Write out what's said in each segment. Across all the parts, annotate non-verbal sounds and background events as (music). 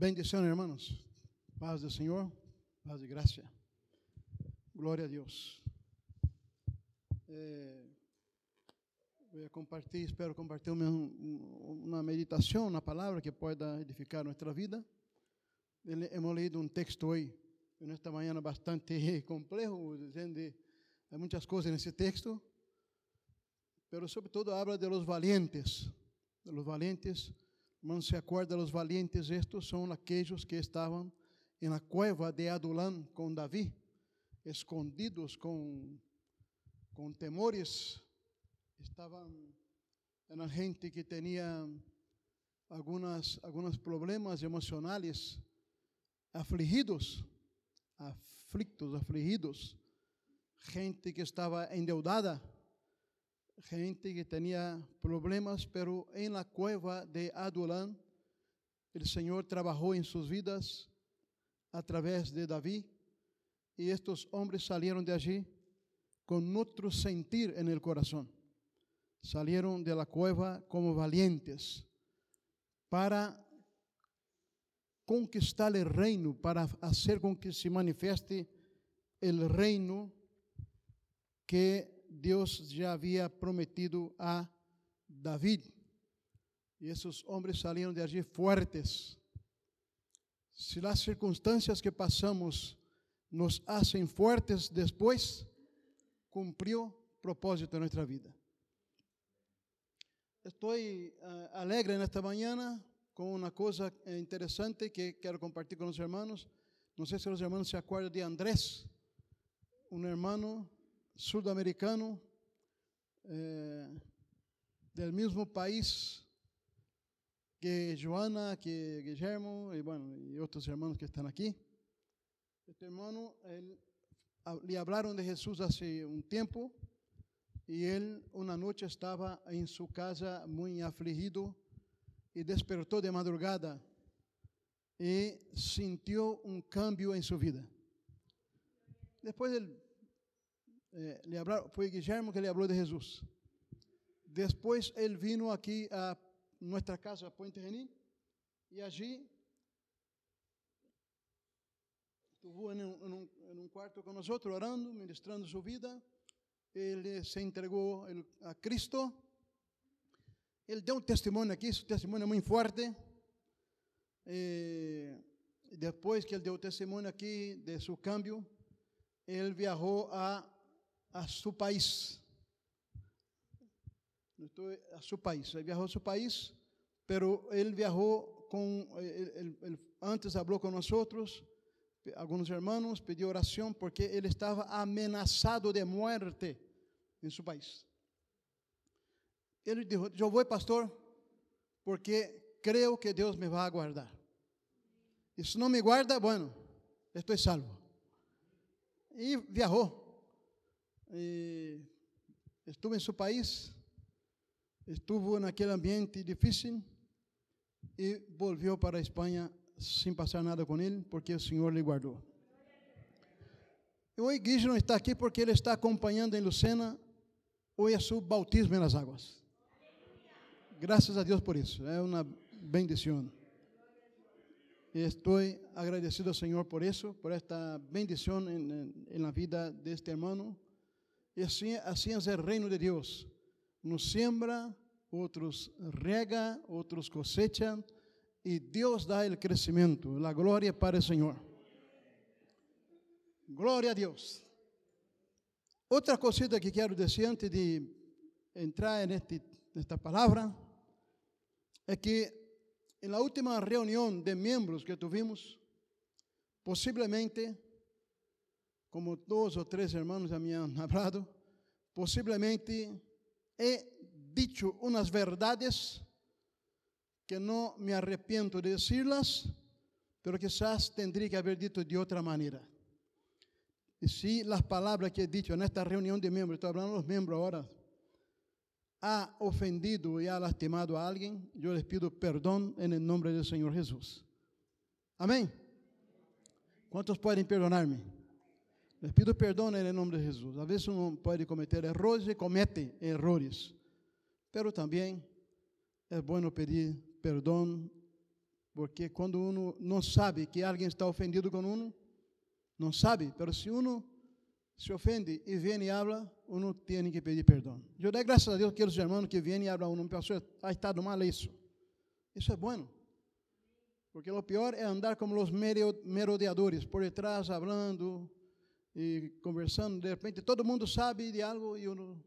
Bendición, hermanos. Paz del Señor, paz y gracia. Gloria a Dios. Eh, voy a compartir, espero compartir uma, meditação, uma palavra que pueda edificar nossa vida. Hemos leído um texto hoje, nesta manhã bastante (laughs) complejo, há muitas coisas nesse texto, pero sobretudo habla de los valientes, de los valientes Irmãos, se acorda os valientes, estes são aqueles que estavam na cueva de Adulão com Davi, escondidos com, com temores. Estavam, era gente que tinha algumas, alguns problemas emocionais, afligidos, aflictos, afligidos, gente que estava endeudada gente que tenía problemas, pero en la cueva de Adulán, el Señor trabajó en sus vidas a través de David, y estos hombres salieron de allí con otro sentir en el corazón. Salieron de la cueva como valientes para conquistar el reino, para hacer con que se manifieste el reino que Deus já havia prometido a David. E esses homens saíram de allí fortes. Se as circunstâncias que passamos nos hacen fortes depois, cumpriu propósito em nossa vida. Estou uh, alegre nesta manhã com uma coisa interessante que quero compartilhar com os irmãos. Não sei se os irmãos se acordam de Andrés, um irmão sudamericano eh, del mismo país que Joana, que Guillermo y bueno, y otros hermanos que están aquí. Este hermano, él, le hablaron de Jesús hace un tiempo y él una noche estaba en su casa muy afligido y despertó de madrugada y sintió un cambio en su vida. Después él eh, le hablaron, que le habló de Jesús. Después él vino aquí a nuestra casa, Puente Genil, y allí estuvo en un, en, un, en un, cuarto orando, ministrando su vida. Él se entregó a Cristo. Él dio un testimonio aquí, su testimonio es muy fuerte. Eh, después que él dio testimonio aquí de su cambio, él viajó a a su país. A su país. Él viajó a su país, pero viajó con, él, él, antes habló con nosotros, algunos hermanos, pidió oración porque él estaba amenazado de muerte en su país. Él dijo, yo voy, pastor, porque creo que Dios me va a guardar. Y si no me guarda, bueno, estoy salvo. Y viajó. E estuve em seu país, estuvo naquele ambiente difícil e voltou para a Espanha sem passar nada com ele, porque o Senhor lhe guardou. E hoje Guijo não está aqui porque ele está acompanhando em Lucena a seu bautismo nas águas. Graças a Deus por isso, é uma bendição. Estou agradecido ao Senhor por isso, por esta bendição na vida deste irmão. E assim, assim é reino de Deus. Nos siembra, outros rega, outros cosecham, e Deus dá o crescimento. A glória para o Senhor. Glória a Deus. Outra cosita que quero dizer antes de entrar neste, nesta palavra é que na última reunião de membros que tivemos, possivelmente como dois ou três irmãos já me han (laughs) hablado, possivelmente he dicho unas verdades que no me arrepiento de decirlas, pero quizás tendría que haber dicho de otra manera. Y si las palabras que he dicho en esta reunión de miembros, estoy hablando de los miembros ahora, ha ofendido y ha lastimado a alguien, yo les pido perdón en el nombre del Señor Jesús. Amén. ¿Cuántos pueden perdonarme? Pido perdão em nome de Jesus. Às vezes um pode cometer erros e comete errores, pero também é bom pedir perdão porque quando uno não sabe que alguém está ofendido com uno, não sabe, mas se uno se ofende e vem e habla, uno tem que pedir perdão. Eu dou graças a Deus aqueles irmãos que vêm e hablam uno, pastor, ha estado mal isso. Isso é bueno. Porque o pior é andar como os merodeadores, por detrás, falando e conversando. De repente, todo mundo sabe de algo e uno.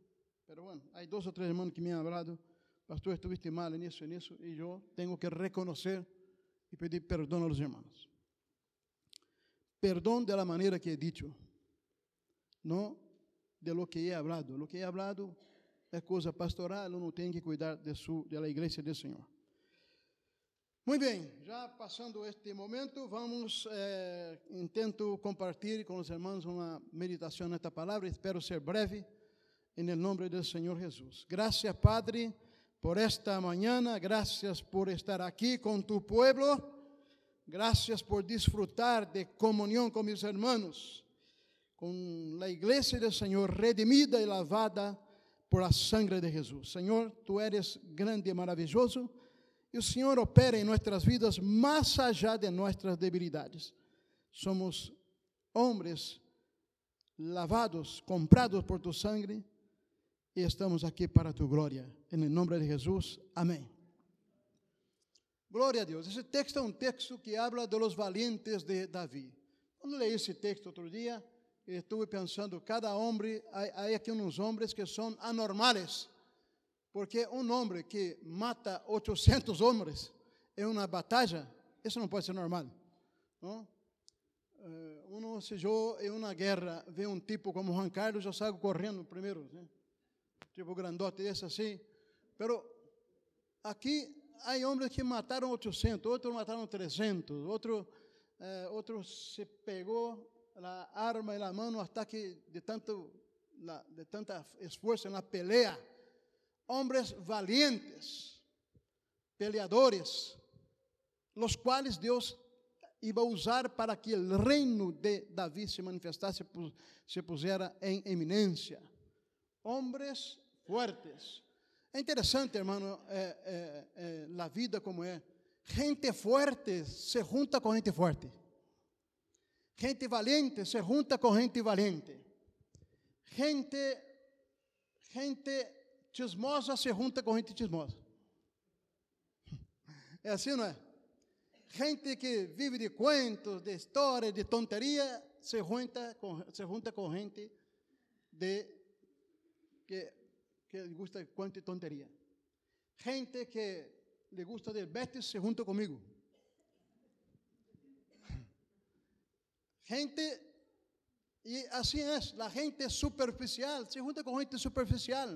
Pero bueno, há dois ou três irmãos que me han hablado, pastor, estuviste mal nisso e nisso, e eu tenho que reconhecer e pedir perdão aos irmãos. Perdão de la maneira que he dicho, não de lo que he hablado. Lo que he hablado é coisa pastoral, uno tem que cuidar de, su, de la igreja do Senhor. Muito bem, já passando este momento, vamos, eh, intento compartilhar com os irmãos uma meditação nesta palavra, espero ser breve, em nome do Senhor Jesus. Graças, Padre, por esta manhã, graças por estar aqui com tu pueblo, graças por disfrutar de comunhão com meus irmãos, com a igreja do Senhor redimida e lavada por a sangre de Jesus. Senhor, tu eres grande e maravilhoso e o Senhor opera em nossas vidas mais allá de nossas debilidades. Somos homens lavados, comprados por tu sangue e estamos aqui para tu glória. Em nome de Jesus, amém. Glória a Deus. Esse texto é um texto que habla de los valientes de Davi. Quando leí esse texto outro dia, estive pensando, cada homem, há aqui uns homens que são anormales porque um homem que mata 800 homens em uma batalha, isso não pode ser normal. Não? Uh, se eu em uma guerra vê um tipo como Juan Carlos, eu saio correndo primeiro, né? tipo grandote desse assim. Pero aqui há homens que mataram 800, outros mataram 300, outro, eh, outro se pegou a arma na mão até que de tanto de tanta esforço na pelea hombres valientes, peleadores, los cuales Deus iba a usar para que o reino de Davi se manifestasse, se pusiera em eminência. Hombres fuertes. É interessante, hermano, é, é, é, a vida como é. Gente forte se junta com gente forte. Gente valiente se junta com gente valiente. Gente, gente Chismosa se junta com gente chismosa. É assim, não é? Gente que vive de cuentos, de histórias, de tonteria, se junta com, se junta com gente de, que, que gusta de cuento e tonteria. Gente que le gusta del Betis se junta comigo. Gente, e assim é, a gente superficial se junta com gente superficial.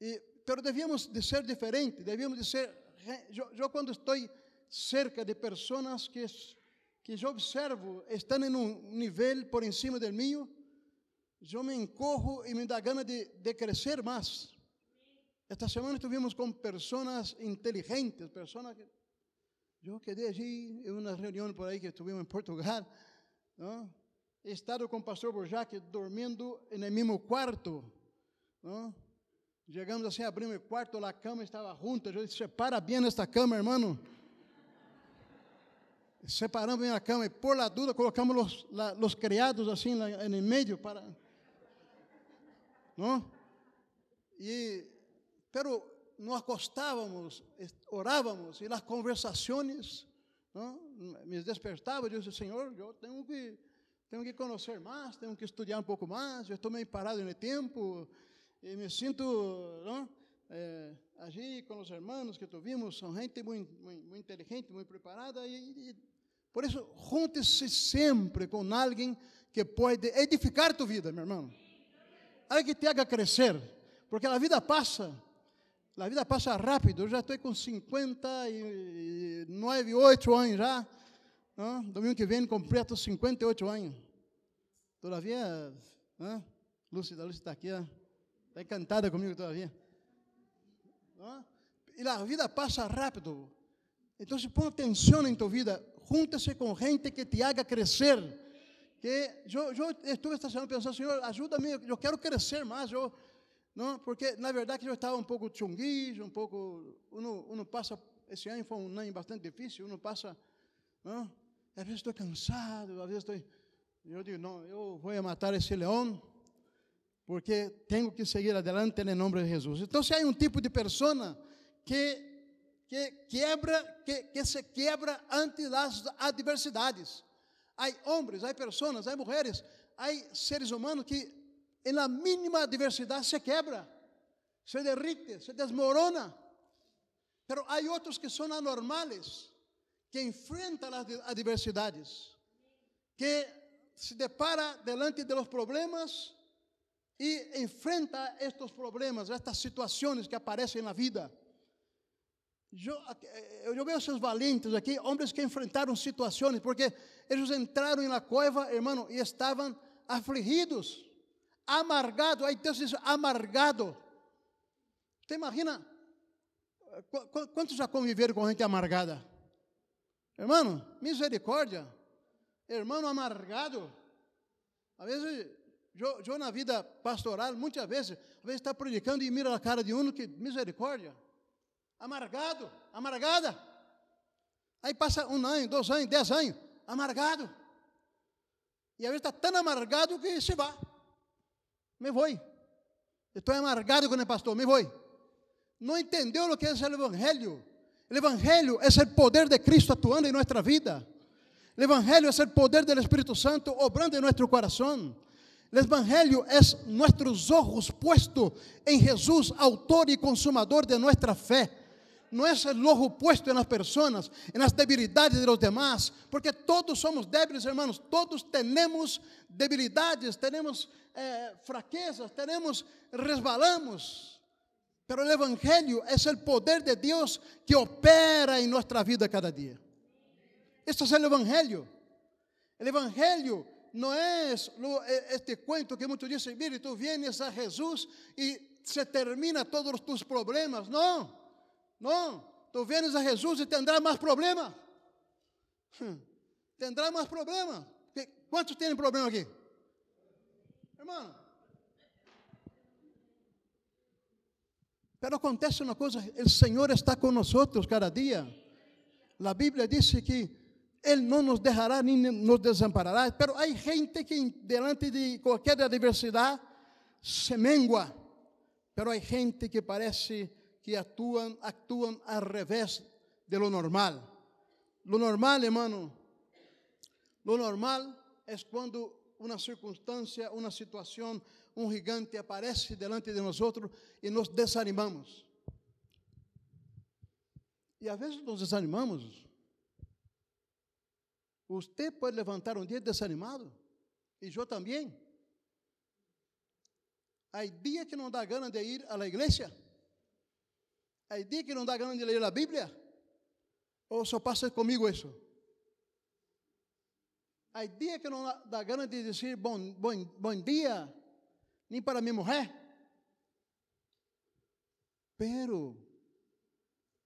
E, pero devíamos de ser diferente, devíamos de ser, eu, quando estou cerca de pessoas que, que eu observo estão em um nível por cima do meu, eu me encorro e me dá gana de, de crescer mais. Esta semana estivemos com pessoas inteligentes, pessoas que eu quedei ali em uma reunião por aí que estivemos em Portugal, não? he estado com o pastor Borjac dormindo no mesmo quarto, não? Chegamos assim, abrimos o quarto, a cama estava junta. Eu disse: separa bem esta cama, irmão. Separamos bem a cama e, por la dúvida, colocamos os, la, os criados assim no meio para. Não? E, pero nos acostávamos, orávamos e as conversações não? me despertava. Eu disse: Senhor, eu tenho que, tenho que conhecer mais, tenho que estudar um pouco mais. Eu estou meio parado no tempo e me sinto não, é, agir com os irmãos que tuvimos, são gente muito, muito, muito inteligente, muito preparada, e, e por isso, junte-se sempre com alguém que pode edificar tua vida, meu irmão. Alguém que te haga crescer, porque a vida passa, a vida passa rápido, eu já estou com 59, 8 anos já, não? domingo que vem completo 58 anos, todavia, não? Lúcia, Lúcia está aqui, ó. Está encantada comigo todavia. ¿No? E a vida passa rápido. Então, põe atenção em tua vida. Junte-se com gente que te haga crescer. Que eu, eu estuve esta semana pensando, Senhor, ajuda-me, eu quero crescer mais. Eu, não, porque, na verdade, eu estava um pouco chunguijo, um pouco. Uno, uno passa esse ano foi um ano bastante difícil, uno passa, não? às vezes estou cansado, às vezes estou, eu digo, não, eu vou matar esse leão, porque tenho que seguir adelante em nome de Jesus. Então, se há um tipo de pessoa que que quebra, que, que se quebra ante as adversidades. Há homens, há pessoas, há mulheres, há seres humanos que, la mínima adversidade, se quebra, se derrite, se desmorona. Pero há outros que são anormales, que enfrentam as adversidades, que se depara delante de los problemas e enfrenta estes problemas, estas situações que aparecem na vida. Eu, eu vejo esses valentes aqui, homens que enfrentaram situações, porque eles entraram na cueva, irmão, e estavam afligidos, amargados. Deus diz: amargado. Imagina? Quantos já conviveram com gente amargada? Irmão, misericórdia. Irmão amargado. Às vezes, eu, eu na vida pastoral, muitas vezes, às vezes está predicando e mira a cara de um que, misericórdia amargado, amargada. Aí passa um ano, dois anos, dez anos, amargado. E às vezes está tão amargado que se vai. Me vou. Estou amargado com o pastor, me vou. Não entendeu o que é o Evangelho. O Evangelho é o poder de Cristo atuando em nossa vida. O Evangelho é o poder do Espírito Santo obrando em nosso coração. O Evangelho é nossos ojos puestos em Jesus, autor e consumador de nossa fé no es el ojo puesto en las personas, en las debilidades de los demás, porque todos somos débiles, hermanos, todos tenemos debilidades, tenemos eh, fraquezas, tenemos, resbalamos. Pero el Evangelio es el poder de Dios que opera en nuestra vida cada día. Esto es el Evangelio. El Evangelio no es eh, este cuento que muchos dicen, mire, tú vienes a Jesús y se termina todos tus problemas. No. Não, tu vienes a Jesus e tendrás mais problema. Hum, tendrás mais problema. Quantos têm problema aqui? Irmão. Pero acontece uma coisa, o Senhor está conosco cada dia. A Bíblia diz que Ele não nos deixará nem nos desamparará. Pero há gente que, delante de qualquer adversidade, se mengua. Pero há gente que parece que actúan, actúan al revés de lo normal. Lo normal, hermano, lo normal es cuando una circunstancia, una situación, un gigante aparece delante de nosotros y nos desanimamos. E às vezes nos desanimamos. Você pode levantar um dia desanimado, e eu também. Há dia que não dá gana de ir à igreja. Há dia que não dá ganas de ler a Bíblia? Ou só passa comigo isso? Há dia que não dá ganas de dizer bom, bom, bom dia, nem para minha mulher? Pero,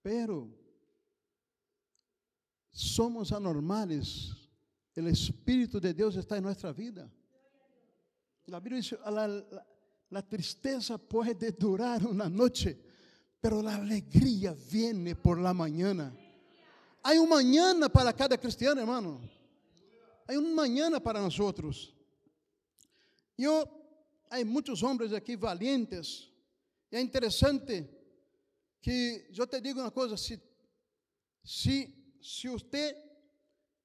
pero, somos anormales. O Espírito de Deus está em nossa vida. A Bíblia diz: a, a tristeza pode durar uma noite pero la alegría viene por la mañana. Hay un mañana para cada cristiano, hermano. Hay un mañana para nosotros. Yo, hay muchos hombres aquí valientes. Y es interesante que yo te digo una cosa, si, si, si usted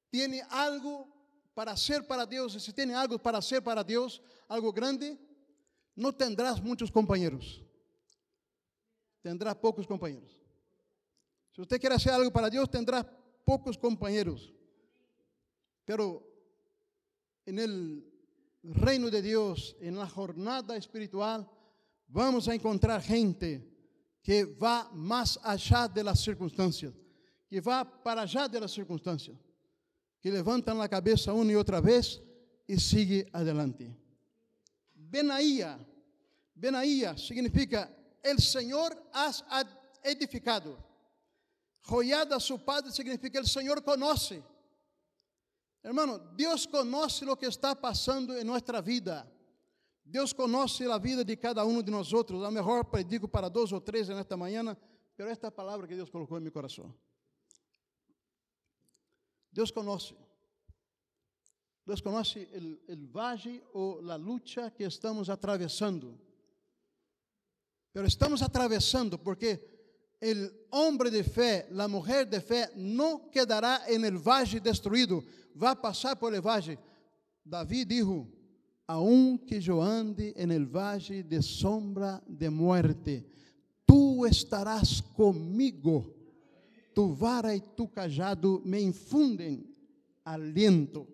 tiene algo para hacer para Dios, si tiene algo para hacer para Dios, algo grande, no tendrás muchos compañeros tendrá poucos companheiros. Se você quer hacer algo para Deus, tendrá poucos companheiros. Pero en el reino de Dios, en la jornada espiritual, vamos a encontrar gente que va más allá de las circunstancias, que va para allá de las circunstancias, que levantan la cabeza una y otra vez y sigue adelante. Benaía, Benaía significa el Señor has edificado. Joyada su padre significa el Señor conoce. Hermano, Deus conoce o que está passando em nossa vida. Deus conoce a vida de cada um de nós outros. A melhor predico para dois ou três nesta manhã, pero esta palavra que Deus colocou em meu coração. Deus conoce. Deus conhece o valle ou a luta que estamos atravessando. Pero estamos atravessando porque o homem de fé, a mulher de fé, não quedará en el valle destruído, vai passar por el. Davi dijo: Aunque yo ande en el de sombra de muerte, tú estarás comigo. Tu vara e tu cajado me infunden aliento.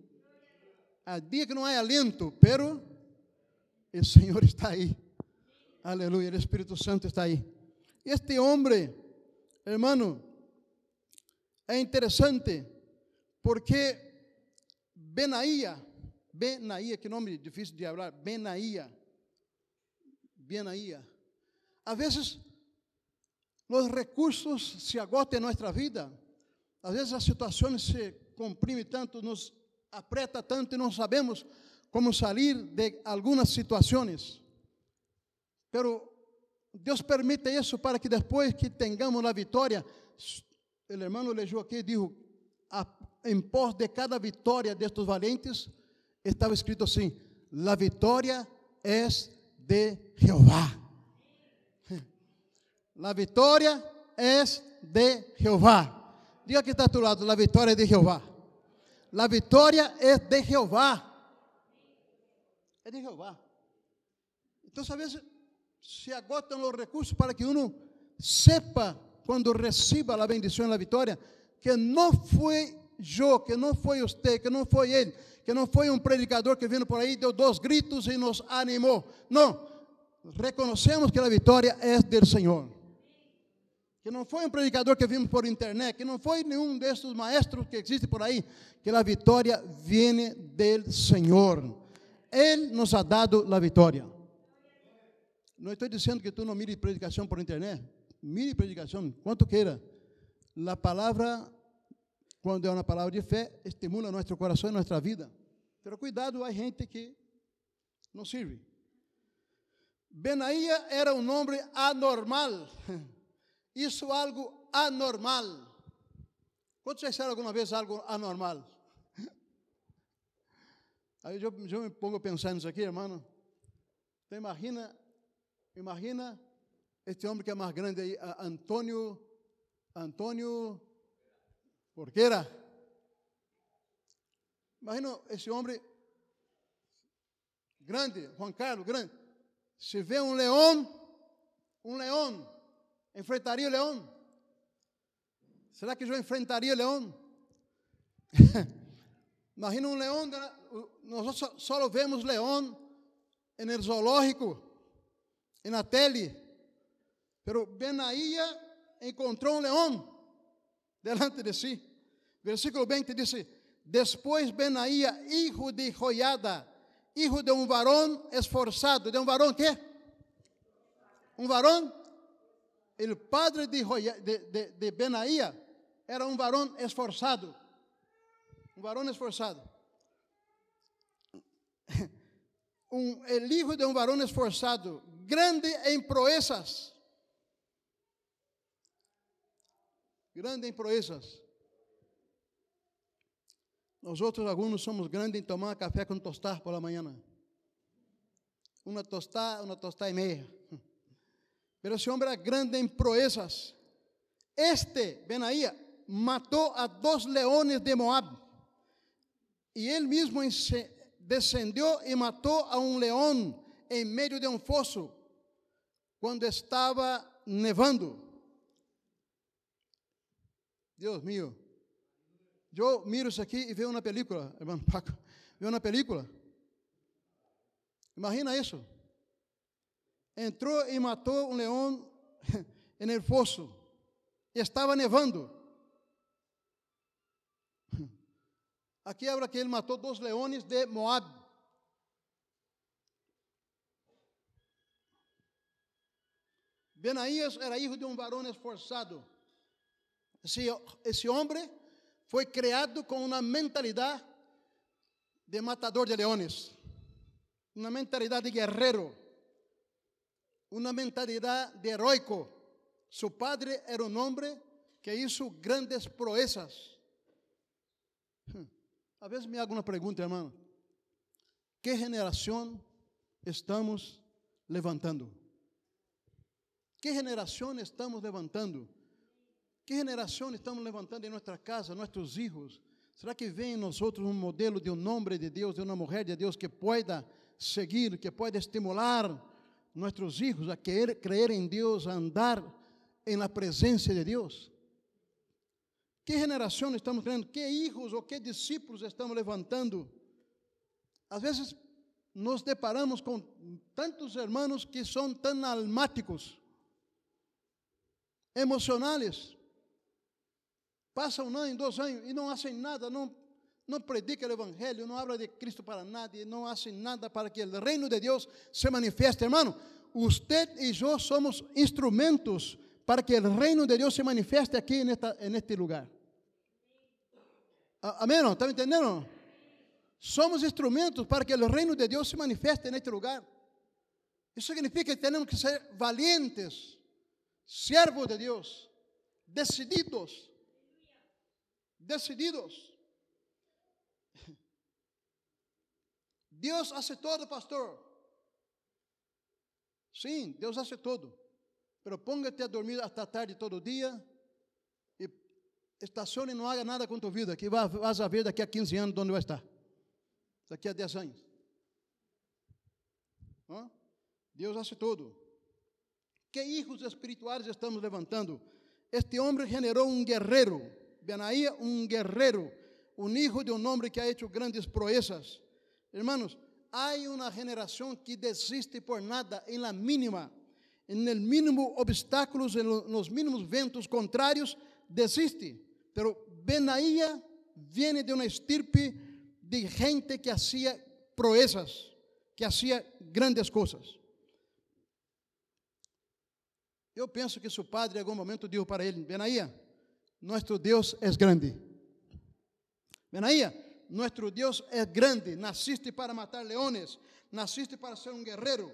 Há dia que não há aliento, pero o Senhor está aí. Aleluia, o Espírito Santo está aí. Este homem, hermano, é interessante porque Benaía, Benaía, que nome difícil de falar, Benaía, Benaía. Às vezes, os recursos se agotam em nossa vida, às vezes as situações se comprimem tanto, nos aprieta tanto e não sabemos como sair de algumas situações. Pero Deus permite isso para que depois que tenhamos a vitória, o irmão leu aqui e disse, em pós de cada vitória destes valentes, estava escrito assim: La vitória é de Jeová. La vitória é de Jeová. Diga que está a tu lado: La vitória é de Jeová. La vitória é de Jeová. É de Jeová. Então, às vezes, se agotam os recursos para que uno sepa, quando receba a bendição e a vitória, que não foi eu, que não foi você, que não foi ele, que não foi um predicador que vindo por aí, deu dois gritos e nos animou. Não. Reconhecemos que a vitória é do Senhor. Que não foi um predicador que vimos por internet, que não foi nenhum desses maestros que existe por aí, que a vitória vem do Senhor. Ele nos ha dado a vitória. Não estou dizendo que tu não mire predicação por internet. Mire predicação, quanto queira. A palavra quando é uma palavra de fé, estimula nosso coração e nossa vida. Pero cuidado, há gente que não serve. Benaía era um nome anormal. (laughs) Isso é algo anormal. Quantos já disseram alguma vez algo anormal? (laughs) Aí eu, eu me pongo a pensar nisso aqui, irmão. Então imagina, imagina este homem que é mais grande aí, Antônio, Antônio Porqueira. Imagina esse homem grande, Juan Carlos, grande. Se vê um leão, um leão, enfrentaria o leão? Será que eu enfrentaria o leão? (laughs) Imagina um leão, nós só, só vemos leão no zoológico, na tele. Pero Benaía encontrou um leão delante de si. Versículo 20 dice, después Benaía, hijo de Joiada, hijo de un varón esforzado, ¿de un varón qué? Un varón, el padre de, de, de, de Benaía era un varón esforzado, un varón esforzado. Um, (laughs) hijo de um varão esforçado, grande em proezas, grande em proezas. Nós outros, alguns, somos grandes em tomar café com tostar pela manhã. Uma tostada, uma tostada e meia. Pero esse homem era grande em proezas. Este, Benaía, matou a dois leões de Moab. E ele mesmo descendeu e matou a um leão em meio de um fosso, quando estava nevando. Deus meu. Eu miro isso aqui e vejo uma película, irmão Paco. Película. Imagina isso. Entrou e matou um leão (laughs) no fosso. Estava nevando. Aqui habla que ele matou dois leões de Moab. Benaías era filho de um varão esforçado. Esse, esse homem foi criado com uma mentalidade de matador de leões, uma mentalidade de guerreiro, uma mentalidade de heroico. Su padre era un hombre que hizo grandes proezas. Hmm. A veces me hago una pregunta, hermano. ¿Qué generación estamos levantando? ¿Qué generación estamos levantando? ¿Qué generación estamos levantando en nuestra casa, nuestros hijos? ¿Será que vem em nós outros um modelo de um homem de Deus, de uma mulher de Deus que pueda seguir, que pueda estimular nossos filhos a querer, creer em Deus, a andar em la presença de Deus? Que geração estamos criando? Que hijos ou que discípulos estamos levantando? Às vezes nos deparamos com tantos hermanos que são tão almáticos, emocionales. Passa um ano, dois anos e não fazem nada, não, não predicam o Evangelho, não habla de Cristo para nadie, não fazem nada para que o reino de Deus se manifeste. Hermano, usted e eu somos instrumentos para que o reino de Deus se manifeste aqui nesta, neste lugar. Amém? ¿Está me entendendo? Somos instrumentos para que o reino de Deus se manifeste neste lugar. Isso significa que temos que ser valientes, servos de Deus, decididos. Decididos. Deus hace todo, pastor. Sim, Deus hace todo. Pero póngate a dormir hasta tarde todo dia e estacione e não haga nada com tua vida, que vas a ver daqui a 15 anos onde vai estar. Daqui a 10 anos. Deus hace todo. Que hijos espirituais estamos levantando? Este homem generou um guerreiro. Benaía, um guerreiro. Um hijo de um homem que ha hecho grandes proezas. Hermanos, há uma geração que desiste por nada, em la mínima en el mínimo obstáculos, en los mínimos ventos contrarios, desiste. Pero Benaía viene de una estirpe de gente que hacía proezas, que hacía grandes coisas. Eu penso que seu padre, em algum momento, disse para ele: Benaía, nosso Deus é grande. Benaía, nosso Deus é grande. Nasciste para matar leones, nasciste para ser um guerreiro.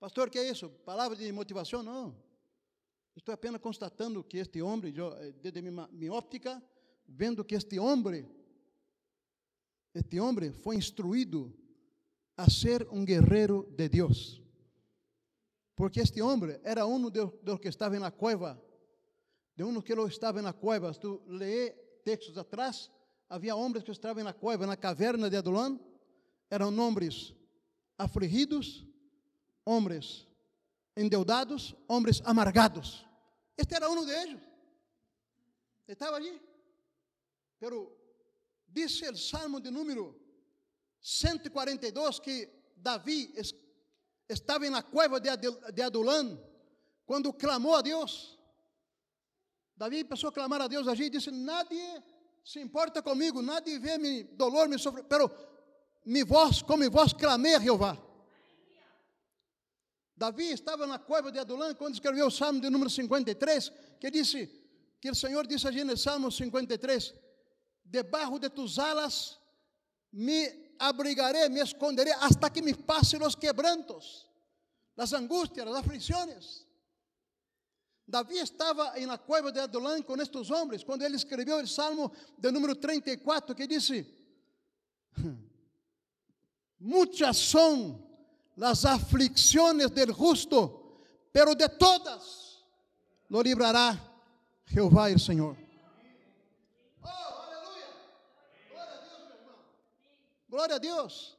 Pastor, que é isso? Palavra de motivação? Não. Estou apenas constatando que este homem, eh, desde minha, óptica, vendo que este homem, este homem foi instruído a ser um guerreiro de Deus. Porque este homem era um de los que estava na cueva, de um que estava na cueva. Tu lê textos atrás, havia homens que estavam na cueva, na caverna de Adulão, eram homens afligidos, homens endeudados, homens amargados. Este era um deles. Estava ali. Pero dice o Salmo de número 142 que Davi estava na cueva de Adulão quando clamou a Deus. Davi começou a clamar a Deus allí e disse: Nadie se importa comigo, nadie vê meu dolor, meu sofrimento, pero mi voz, como voz clamei a Jeová. Davi estava na cueva de Adulã quando escreveu o Salmo de número 53, que disse, que o Senhor disse allí no Salmo 53, debaixo de tus alas me abrigaré, me esconderé hasta que me pasen los quebrantos, las angustias, las aflições. Davi estava na cueva de Adulã com estes homens, quando ele escreveu o Salmo de número 34, que disse: Muitas são las aflicciones del justo, pero de todas lo librará Jehová el Señor. Oh, aleluya. Glória a Deus, meu irmão. Glória a Deus.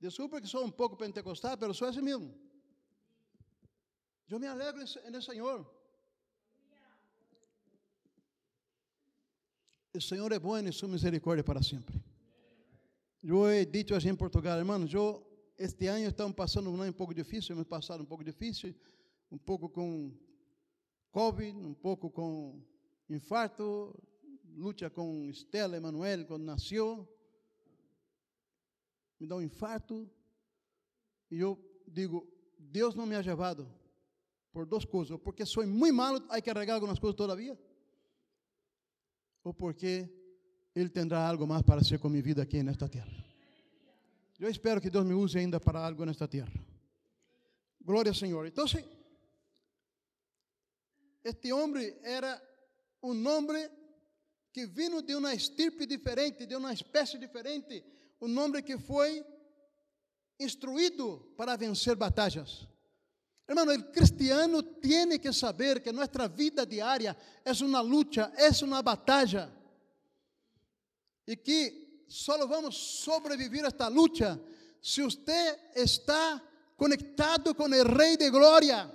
Desculpa que sou um pouco pentecostal, mas sou assim mesmo. Eu me alegro no Senhor. O Senhor é bom e sua misericórdia para sempre. Eu he dito assim em Portugal, hermanos, eu este ano estamos passando um ano um pouco difícil, hemos passado um pouco difícil, um pouco com Covid, um pouco com infarto, luta com Estela Emanuel quando nasceu, me dá um infarto, e eu digo, Deus não me ha levado por duas coisas, ou porque sou muito malo, há que carregar algumas coisas todavia, ou porque Ele terá algo mais para ser com minha vida aqui nesta terra. Eu espero que Deus me use ainda para algo nesta terra. Glória ao Senhor. Então, este homem era um homem que vino de uma estirpe diferente, de uma espécie diferente, um homem que foi instruído para vencer batalhas. Hermano, el cristiano tiene que saber que nuestra vida diaria es una lucha, es una batalla. Y que solo vamos a sobrevivir a esta lucha si usted está conectado con el Rey de Gloria.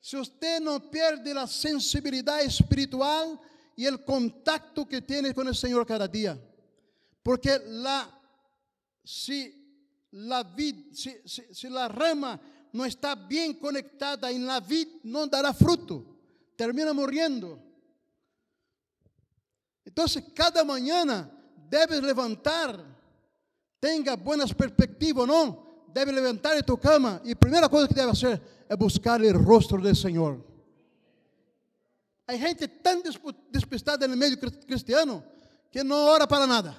Si usted no pierde la sensibilidad espiritual y el contacto que tiene con el Señor cada día. Porque la, si la vid, si, si, si la rama no está bien conectada en la vid, no dará fruto, termina muriendo. Entonces, cada mañana debes levantar, tenga buenas perspectivas o no, debe levantar de tu cama y primera cosa que debe hacer es buscar el rostro del Señor. Hay gente tan despistada en el medio cristiano que no ora para nada.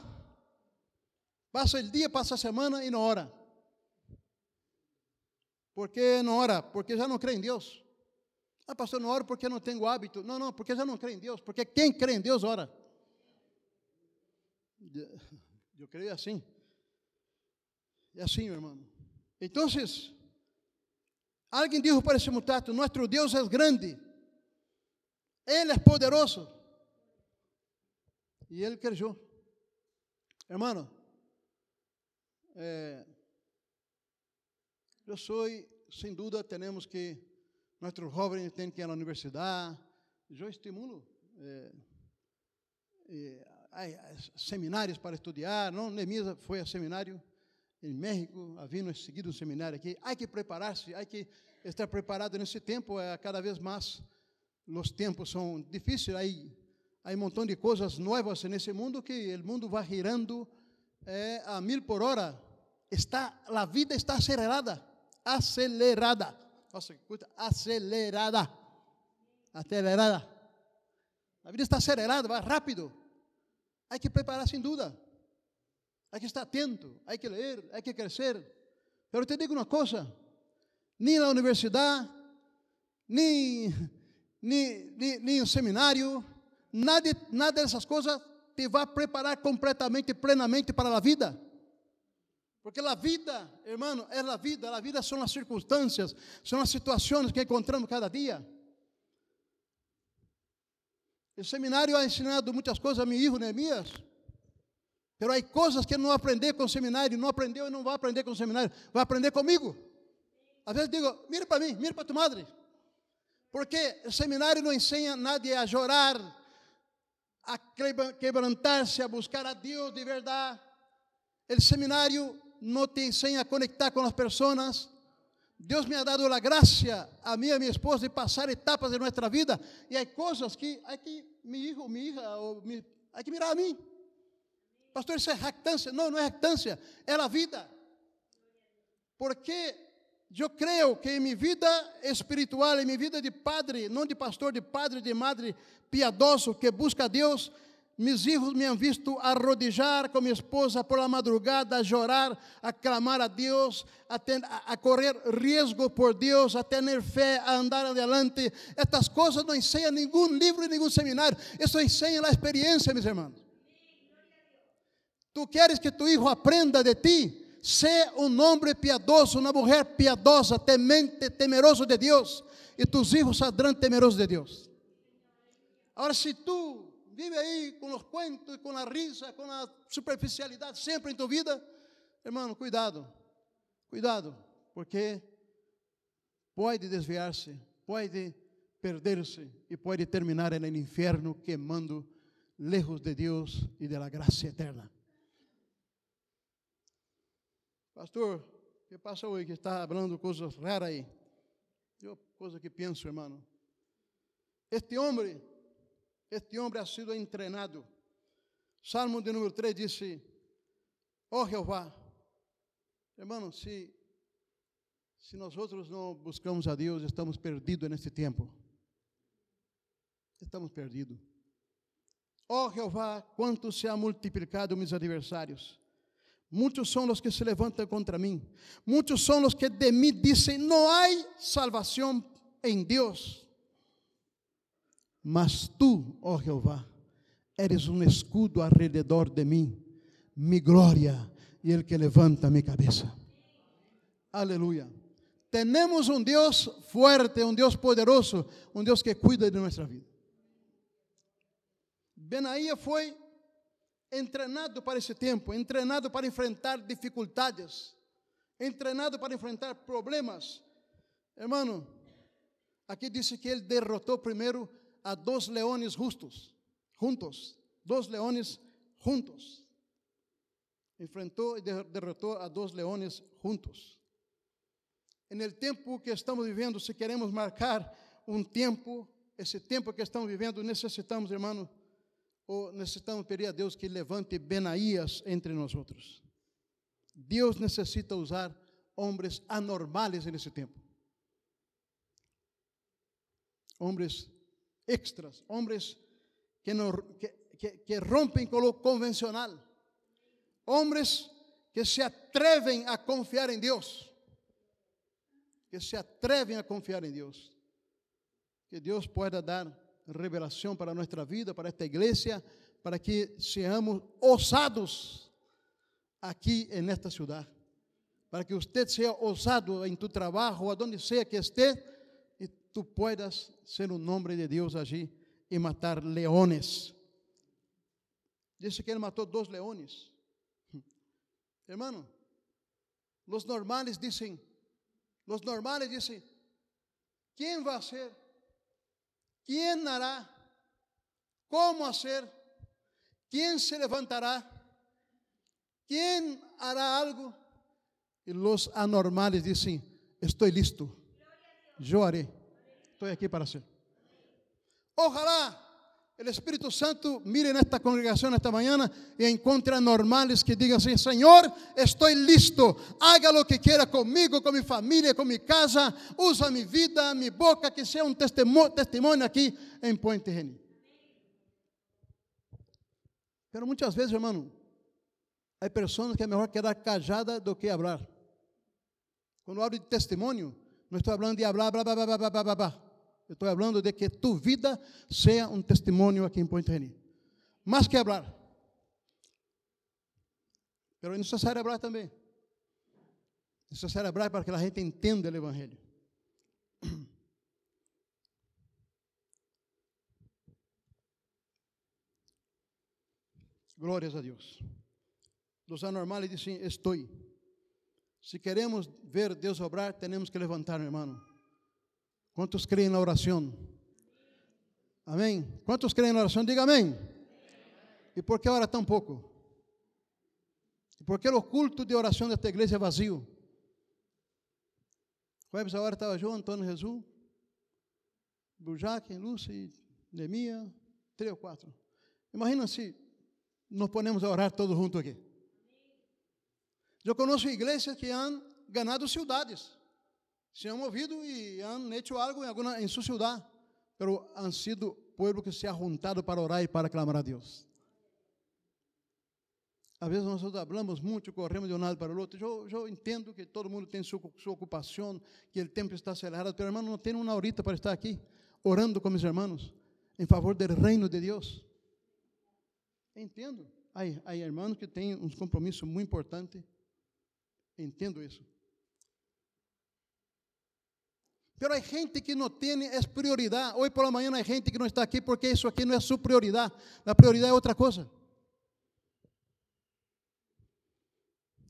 Pasa el día, pasa la semana y no ora. ¿Por qué no ora? Porque já não crê em Deus. Ah, pastor, não oro porque não tenho hábito. Não, não, porque já não crê em Deus. Porque quem crê em Deus ora. Eu creio assim. É assim, meu irmão. Então, alguém disse para esse mutato: Nosso Deus é grande. Ele é poderoso. E ele creu. Hermano, eh, eu sou, sem dúvida, temos que, nossos jovens têm que ir à universidade. Eu estimulo eh, eh, seminários para estudar. Não, Nemisa foi a seminário em México, havendo seguido um seminário aqui. Há que preparar-se, há que estar preparado nesse tempo. É cada vez mais os tempos são difíceis. Há um montão de coisas novas nesse mundo que o mundo vai girando é, a mil por hora. Está, a vida está acelerada, acelerada. Nossa, escuta, acelerada, acelerada. A vida está acelerada, vai rápido. Há que preparar sem dúvida. Há que estar atento, há que ler, há que crescer. Pero te digo uma coisa: nem na universidade, nem, nem, nem, nem no seminário, nada, nada dessas coisas te vai preparar completamente, plenamente para a vida. Porque a vida, hermano, é a vida, a vida são as circunstâncias, são as situações que encontramos cada dia. O seminário ha ensinado muitas coisas a meu filho Neemias, mas há coisas que não aprender com o seminário, não aprendeu e não vai aprender com o seminário, vai aprender comigo. Às vezes digo, mira para mim, mira para tu madre, porque o seminário não ensina nadie a chorar, a quebrantar-se, a buscar a Deus de verdade. O seminário não te ensina a conectar com as pessoas. Deus me ha dado a graça a mim e a minha esposa de passar etapas de nossa vida e há coisas que há que meu filho, minha hija, há que mirar a mim. Pastor, isso é jactância. Não, não é jactância, é a vida. Porque eu creio que em minha vida espiritual, em minha vida de padre, não de pastor, de padre, de madre piadoso que busca a Deus, meus filhos me han visto arrodillar com minha esposa por la madrugada, a chorar, a clamar a Deus, a, ter, a, correr risco por Deus, a ter fé, a andar adelante. Estas coisas não ensinam nenhum livro e nenhum seminário. Isso ensina a experiência, meus irmãos. Tu queres que tu hijo aprenda de ti? Sé um homem piadoso, uma mulher piadosa, temente, temeroso de Deus, e tus hijos serão temerosos de Deus. Agora, se tu vive aí com os cuentos, com a risa, com a superficialidade sempre em tua vida, irmão, cuidado, cuidado, porque pode desviar-se, pode perder-se e pode terminar no inferno queimando lejos de Deus e da graça eterna. Pastor, que passa hoje que está falando coisas raras aí? Eu, coisa que penso, irmão. Este homem este homem ha sido entrenado. Salmo de número 3 disse: Oh Jeová, hermano, se, nós outros não buscamos a Deus, estamos perdidos neste tempo. Estamos perdidos. Oh Jeová, quanto se ha multiplicado meus adversários. Muitos são os que se levantam contra mim. Muitos são os que de mim dizem: Não há salvação em Deus. Mas tu, ó Jeová, eres um escudo alrededor de mim, mi glória e el que levanta mi cabeça. Aleluia. Temos um Deus forte, um Deus poderoso, um Deus que cuida de nossa vida. Benaía foi treinado para esse tempo, treinado para enfrentar dificuldades, treinado para enfrentar problemas. Hermano, aqui disse que ele derrotou primeiro a dois leões justos, juntos, dois leões juntos. Enfrentou e derrotou a dois leões juntos. No tempo que estamos vivendo, se queremos marcar um tempo, esse tempo que estamos vivendo, necessitamos, irmão, ou necessitamos pedir a Deus que levante Benaías entre nós outros. Deus necessita usar homens anormales nesse tempo. Homens extras, homens que, no, que, que, que rompem com o convencional. Homens que se atrevem a confiar em Deus. Que se atrevem a confiar em Deus. Que Deus pueda dar revelação para nossa vida, para esta igreja, para que seamos ousados aqui nesta cidade. Para que você seja ousado em tu trabalho, aonde seja que esteja, tu puedas ser o nome de Deus allí e matar leones. Disse que ele matou dois leones. Hermano, os normais dizem, os normais dizem, quem vai ser? ¿Quién hará? ¿Cómo hacer? ¿Quién se levantará? ¿Quién hará algo? Y los anormales dicen, estoy listo. Yo haré. Estoy aquí para hacer. Ojalá el Espíritu Santo mire en esta congregación esta mañana y encuentre anormales que digan así, Señor, estoy listo, haga lo que quiera conmigo, con mi familia, con mi casa, usa mi vida, mi boca, que sea un testimonio, testimonio aquí en Puente Geni. Pero muchas veces, hermano, hay personas que es mejor quedar callada do que hablar. Cuando hablo de testimonio, no estoy hablando de hablar, bla, bla, bla, bla, bla, bla, bla. Eu estou falando de que tu vida seja um testemunho aqui em Ponte Reni. Mais que falar. Mas é necessário falar também. É necessário falar para que a gente entenda o Evangelho. (clears throat) Glórias a Deus. Os anormais dizem: Estou. Se queremos ver Deus obrar, temos que levantar, irmão. ¿Cuántos creen na oração? Amém? Quantos creem na oração? Diga amém. E por que ora tão pouco? Por que o culto de oração desta igreja é vazio? Jueves agora estava eu, Antônio Jesus, Bujac, Lúcia, Nemia, três ou quatro. Imagina se nos ponemos a orar todos juntos aqui. Eu conheço igrejas que han ganado cidades se han movido e han hecho algo em em sua cidade, pero han sido pueblo que se ha juntado para orar e para clamar a Deus. Às vezes nós falamos muito, corremos de um lado para o outro. Eu, eu entendo que todo mundo tem sua, sua ocupação, que o tempo está acelerado, pero irmão, não tem uma horita para estar aqui, orando com meus irmãos, em favor do reino de Deus. Entendo. Há, há irmãos que têm um compromisso muito importante. Entendo isso. Pero hay gente que no tiene, es prioridad. Hoy por la mañana hay gente que no está aquí porque eso aquí no es su prioridad. La prioridad es otra cosa.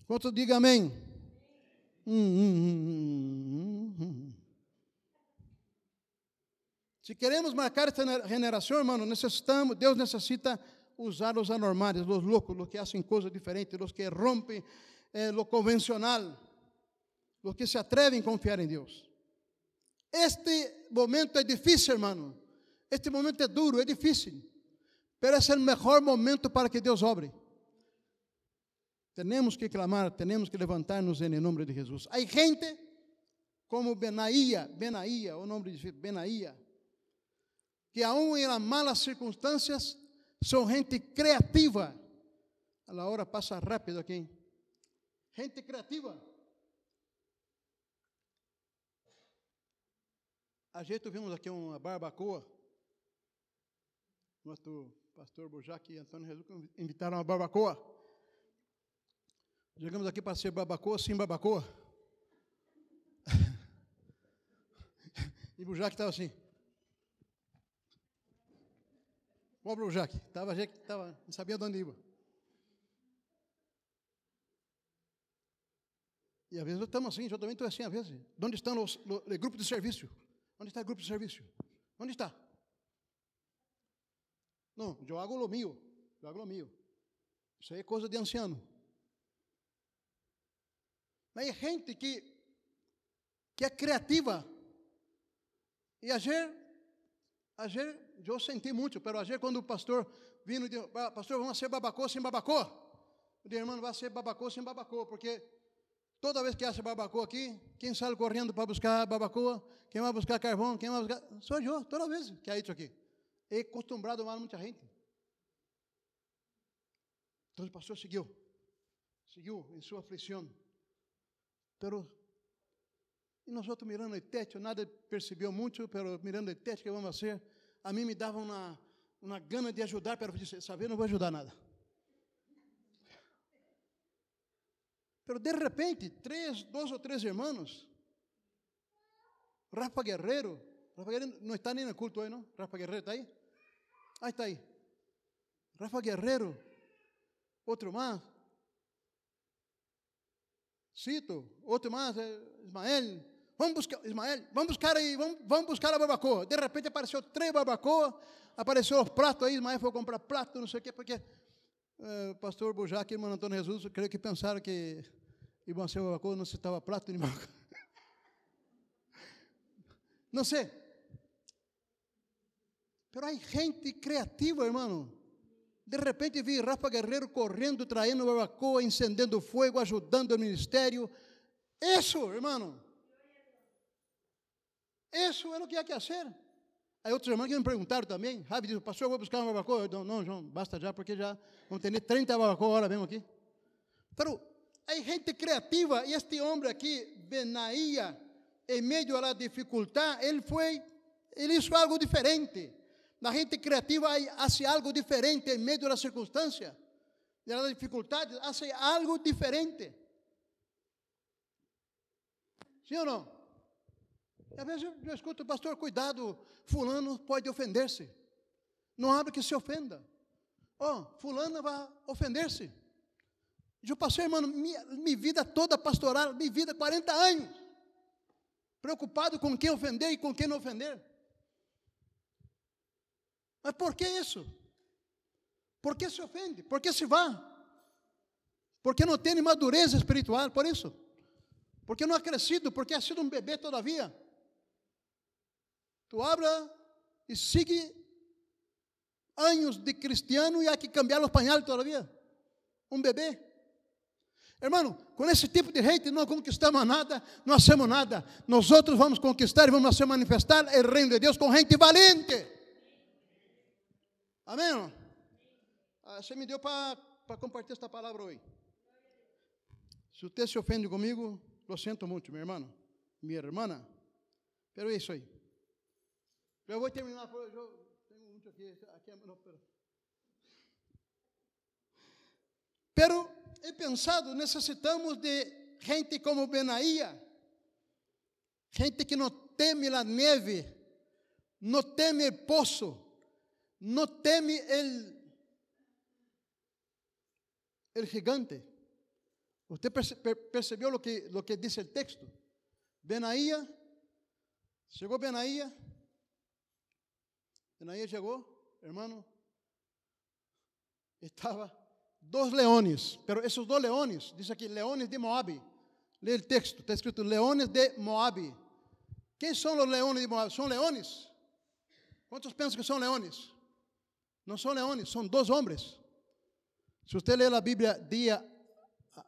¿Cuántos digan amén? Se queremos marcar esta generação, hermano, necessitamos, Deus necessita usar os anormais, os loucos, os que fazem coisas diferentes, os que rompem eh, lo convencional, os que se atrevem a confiar em Deus. Este momento é difícil, hermano. Este momento é duro, é difícil. Mas é o melhor momento para que Deus obre. Temos que clamar, temos que levantar-nos em nome de Jesus. Há gente como Benaía, Benaía, o nome de Benaía, que aún em malas circunstâncias são gente criativa. A hora passa rápido aqui. Gente criativa. A gente vimos aqui uma barbacoa. nosso pastor Bojac e Antônio Jesus invitaram a barbacoa. Chegamos aqui para ser barbacoa, sim barbacoa. (laughs) e Bojac estava assim. Pobre Bojac, estava, tava, não sabia de onde ia. E às vezes estamos assim, eu também estou assim às vezes. Onde estão os, os, os grupos de serviço? Onde está o grupo de serviço? Onde está? Não, eu hago o meu. Eu hago o meu. Isso aí é coisa de anciano. Mas é gente que, que é criativa. E ayer, ayer eu senti muito, mas ayer quando o pastor vindo e disse, pastor, vamos ser babacô sem babacô. Disse, irmão, vai ser babacô sem babacô, porque Toda vez que acha barbacoa aqui, quem sai correndo para buscar barbacoa? Quem vai buscar carvão? Quem vai buscar. Sou eu, toda vez que há isso aqui. É acostumado a muita gente. Então o pastor seguiu. Seguiu em sua aflição. Pero, e nós outros mirando o teto, nada percebeu muito, pero mirando o teto que vamos fazer, a mim me dava uma, uma gana de ajudar, pero eu disse, saber, não vou ajudar nada. Pero de repente, três, dois ou três irmãos, Rafa Guerreiro, Rafa Guerreiro não está nem no culto aí, não? Rafa Guerreiro está aí? Ah, está aí. Rafa Guerreiro, outro mais, Cito, outro mais, é Ismael, vamos buscar, Ismael, vamos buscar aí, vamos, vamos buscar a barbacoa. De repente apareceu três barbacoa, apareceu os pratos aí, Ismael foi comprar prato, não sei o quê, porque o uh, pastor Bujac e irmão Antônio Jesus, creio que pensaram que Irmão, seu Babacô não citava prato nem (laughs) Não sei. Pero há gente criativa, irmão. De repente vi Rafa Guerreiro correndo, traindo barbacoa, incendendo fogo, ajudando o ministério. Isso, irmão. Isso é o que há que fazer. Aí outros irmãos que me perguntaram também, Rabi disse, pastor, eu vou buscar uma barbacoa. Não, João, basta já, porque já vamos ter 30 barbacoa agora mesmo aqui. Pero Hay gente creativa y este hombre aquí, Benaía, en medio de la dificultad, él fue, él hizo algo diferente. La gente creativa hace algo diferente en medio de las circunstancias, de las dificultades, hace algo diferente. ¿Sí o no? Às vezes eu, eu escuto, pastor, cuidado, fulano pode ofender-se. Não abre que se ofenda. Oh, fulano vai ofender-se. Eu passei, irmão, minha, minha vida toda pastoral, minha vida 40 anos. Preocupado com quem ofender e com quem não ofender. Mas por que isso? Por que se ofende? Por que se vá? Porque não tem madureza espiritual, por isso. Porque não ha crescido, porque ha sido um bebê todavia. Tu abra e sigue anos de cristiano e há que cambiar os pañales todavia. Um bebê. Irmão, com esse tipo de gente não conquistamos nada, não hacemos nada. Nós outros vamos conquistar e vamos fazer manifestar o reino de Deus com gente valente. Amém? Ah, você me deu para compartilhar esta palavra hoje. Se você se ofende comigo, lo sinto muito, meu irmão, minha irmã. Pero é isso aí. Eu vou terminar. Eu tenho muito aqui. aqui não, pero. pero he pensado, necessitamos de gente como Benaía, gente que não teme a neve, não teme o poço, não teme el gigante. Você percebeu o que, lo que diz o texto? Benaía, chegou Benaía, Benaía chegou, hermano, estava dos leones, pero esos dos leones, dice aquí, leones de Moab. Lee el texto, está escrito leones de Moab. ¿Qué son los leones de Moab? Son leones. ¿Cuántos piensan que son leones? No son leones, son dos hombres. Si usted lee la Biblia día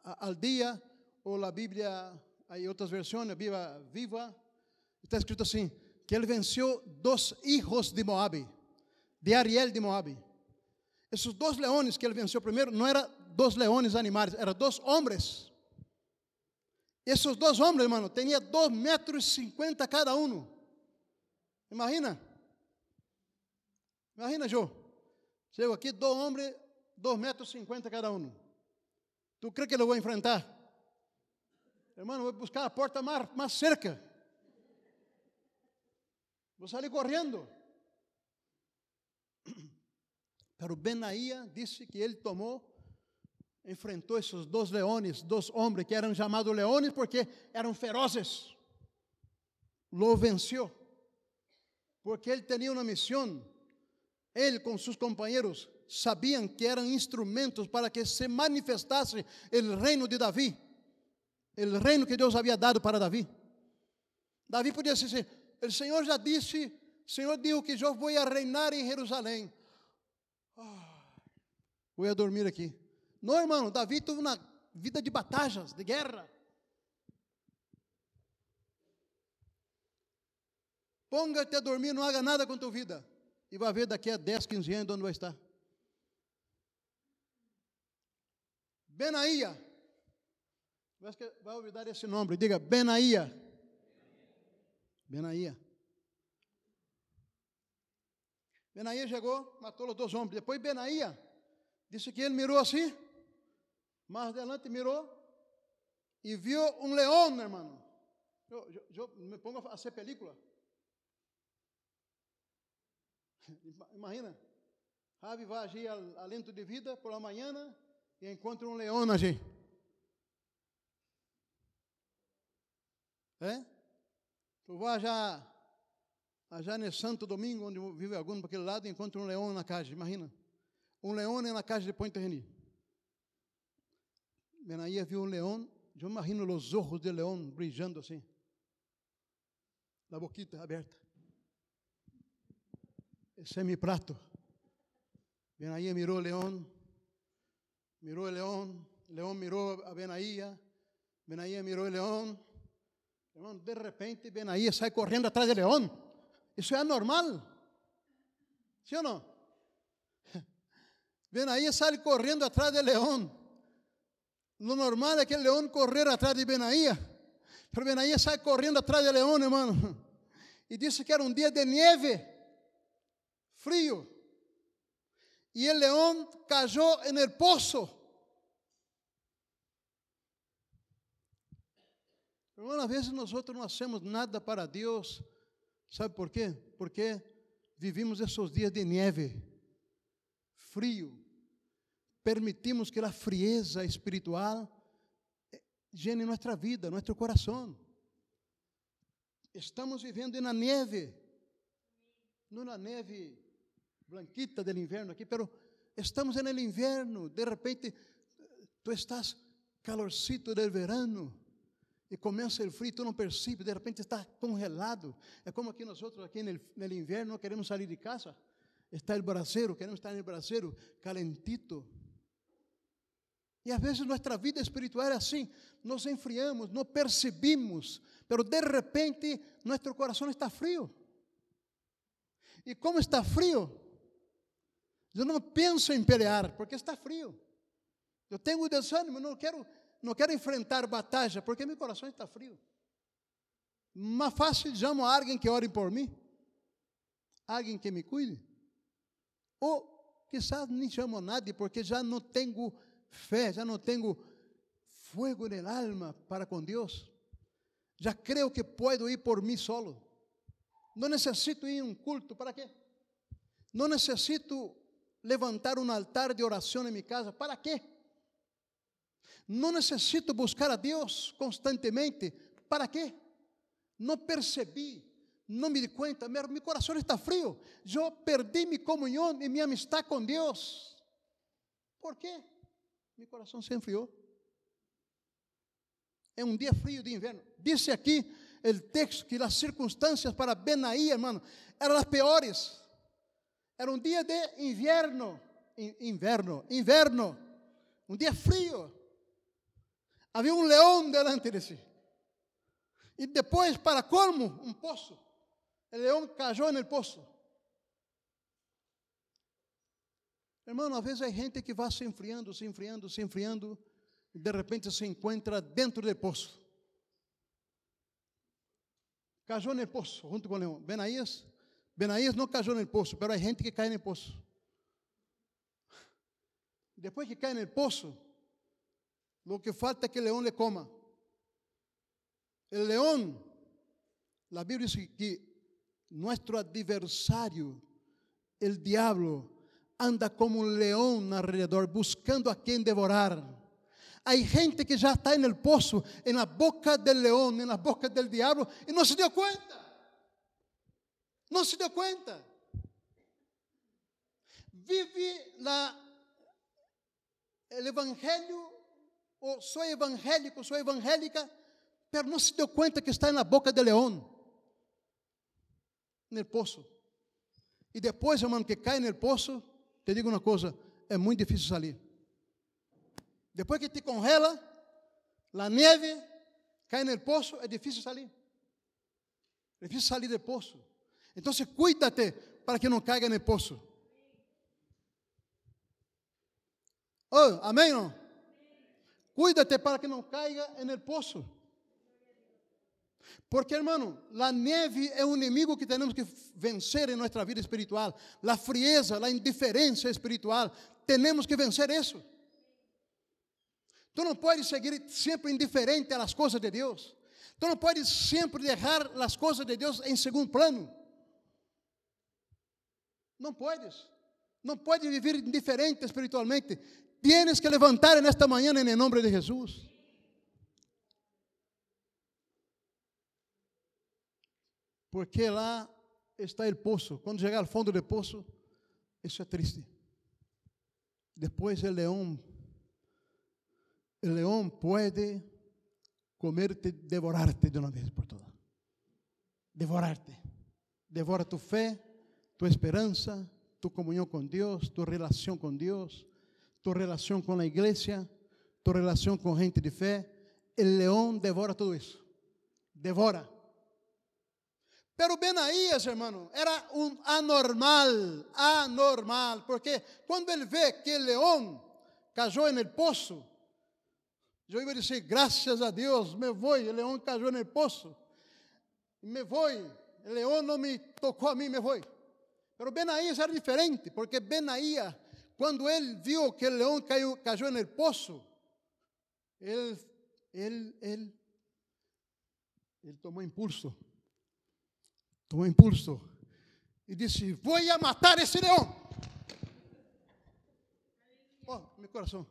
al día o la Biblia, hay otras versiones, viva, viva, está escrito así, que él venció dos hijos de Moab, de Ariel de Moab. Esses dois leões que ele venceu primeiro não eram dois leões animais, eram dois homens. Esses dois homens, irmão, tinham dois metros e cinquenta cada um. Imagina. Imagina, Jô. Chego aqui, dois homens, dois metros e cinquenta cada um. Tu crê que eu vou enfrentar? Irmão, vou buscar a porta mais, mais cerca. Vou sair correndo. Pero Benaía disse que ele tomou, enfrentou esses dois leões, dois homens que eram chamados leões porque eram ferozes. Lo venceu, porque ele tinha uma missão. Ele com seus companheiros sabiam que eram instrumentos para que se manifestasse o reino de Davi, o reino que Deus havia dado para Davi. Davi podia dizer: O Senhor já disse, o Senhor disse que eu vou reinar em Jerusalém. Ah, vou dormir aqui. Não, irmão, Davi teve uma vida de batalhas, de guerra. Ponga-te a dormir, não haga nada com tua vida. E vai ver daqui a 10, 15 anos onde vai estar. Benaía. Vai olvidar esse nome. Diga Benaía. Benaía. Benaía chegou, matou os dois homens. Depois Benaía disse que ele mirou assim. Mais adelante mirou e viu um leão, irmão. Eu, eu, eu me pongo a fazer película. (laughs) Imagina, Ravi vai agir alento de vida por manhã e encontra um leão agir. É? Tu vai já, já no Santo Domingo, onde vive algum para aquele lado, e encontra um leão na casa, imagina. Um leão é na casa de Ponte Reni. Benaía viu um leão, eu imagino os olhos do leão brilhando assim. A boquita aberta semiprato. Benaía miró al león, miró el león, el león miró a Benaía, Benaía miró el león. de repente Benaía sai correndo atrás del león. Isso é anormal. ¿Sí ou não? Benaía sai correndo atrás del león. Lo normal é que el león correr atrás de Benaía. Pero Benaía sai correndo atrás del león, hermano. E disse que era um dia de neve frío. Y el león cayó en el pozo. Hermano, a veces nosotros no hacemos nada para Dios. ¿Sabe por qué? Porque vivimos esos días de nieve, frío. Permitimos que la frieza espiritual llene nuestra vida, nuestro corazón. Estamos vivendo na neve, não na neve blanquita del inverno aqui, pero estamos el inverno, de repente tu estás calorcito del verano e começa o frio, tu não percebe, de repente está congelado. É como aqui nós outros aqui no, no inverno queremos sair de casa, está o braseiro, queremos estar no braseiro calentito. E às vezes nossa vida espiritual é assim, nos enfriamos, não percebemos, pero de repente nosso coração está frio. E como está frio, eu não penso em pelear, porque está frio. Eu tenho desânimo, não quero, não quero enfrentar batalha, porque meu coração está frio. Mais fácil chamo a que ore por mim, alguém que me cuide. Ou, quizás, nem chamo a nadie, porque já não tenho fé, já não tenho fogo no alma para com Deus. Já creio que posso ir por mim solo. Não necessito ir a um culto, para quê? Não necessito levantar um altar de oração em minha casa. ¿Para quê? Não necessito buscar a Deus constantemente. ¿Para quê? Não percebi, não me di conta, meu, meu coração está frio. Eu perdi minha comunhão e minha amistade com Deus. Por quê? Meu coração se enfriou. É um dia frio de inverno. Disse aqui o texto que as circunstâncias para Benaí, hermano, eram as piores. Era um dia de inverno, inverno, inverno, um dia frio. Havia um leão delante de si. E depois, para colmo, um poço. O leão caiu no poço. Irmão, às vezes há gente que vai se enfriando, se enfriando, se enfriando, e de repente se encontra dentro do poço. Caiu no poço, junto com o leão. Benaías Benaías não caiu no poço, mas há gente que cai no poço. Depois que cai no poço, lo que falta é que o leão le coma. O leão, a Bíblia diz que nosso adversário, o diabo, anda como um leão alrededor, buscando a quem devorar. Há gente que já está no poço, na boca do leão, na boca do diabo, e não se deu conta. Não se deu conta. Vive o evangelho, ou sou evangélico, sou evangélica, mas não se deu conta que está na boca do leão, no poço. E depois, irmão, que cai no poço, te digo uma coisa, é muito difícil sair. Depois que te congela, a neve cai no poço, é difícil sair. É difícil sair do poço. Então, cuídate para que não caiga no poço. Oh, amém? Não? Cuídate para que não caiga no poço. Porque, hermano, a neve é um inimigo que temos que vencer em nossa vida espiritual. A frieza, a indiferença espiritual. Temos que vencer isso. Tu não podes seguir sempre indiferente às coisas de Deus. Tu não podes sempre deixar as coisas de Deus em segundo plano. Não podes. Não pode viver indiferente espiritualmente. Tienes que levantar nesta manhã em nome de Jesus. Porque lá está o poço. Quando chegar ao fundo do poço, isso é triste. Depois o leão, o leão pode comer-te, devorar-te de uma vez por todas. Devorar-te. Devora tu fé, tu esperança, tu comunhão com Deus, tu relação com Deus, tu relação com a igreja, tu relação com gente de fé. O leão devora tudo isso. Devora. Pero Benaías, hermano, era um anormal, anormal, porque quando ele vê que o leão cayó no poço, eu ia dizer, graças a Deus, me vou, leão cayó no poço, me vou, leão não me tocou a mim, me vou. Pero Benaías era diferente, porque Benaías, quando ele viu que o leão caiu, caiu no poço, ele, ele, ele, ele tomou impulso. Tomou impulso e disse: Vou a matar esse leão. Oh, meu coração.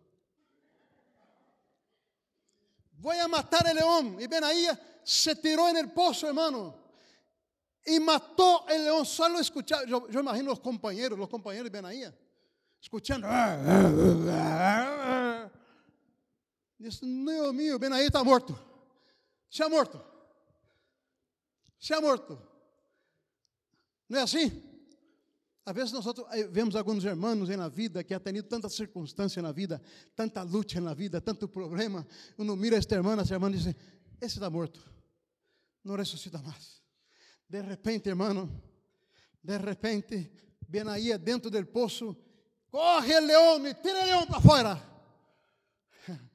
Vou a matar o leão. E Benaías se tirou no poço, hermano y mató el león. Solo escuchar, yo, yo imagino los compañeros, los compañeros de Benaía, escuchando. Dice, Dios mío, Benaí está muerto. Se ha muerto. Se ha muerto. Não é assim? Às vezes nós vemos alguns irmãos na vida que ha tenido tanta circunstância na vida, tanta luta na vida, tanto problema. Uno mira este irmão, essa irmã diz: Esse está morto, não ressuscita mais. De repente, hermano, de repente, Benaía dentro del poço, corre o leão e tira o leão para fora. (laughs)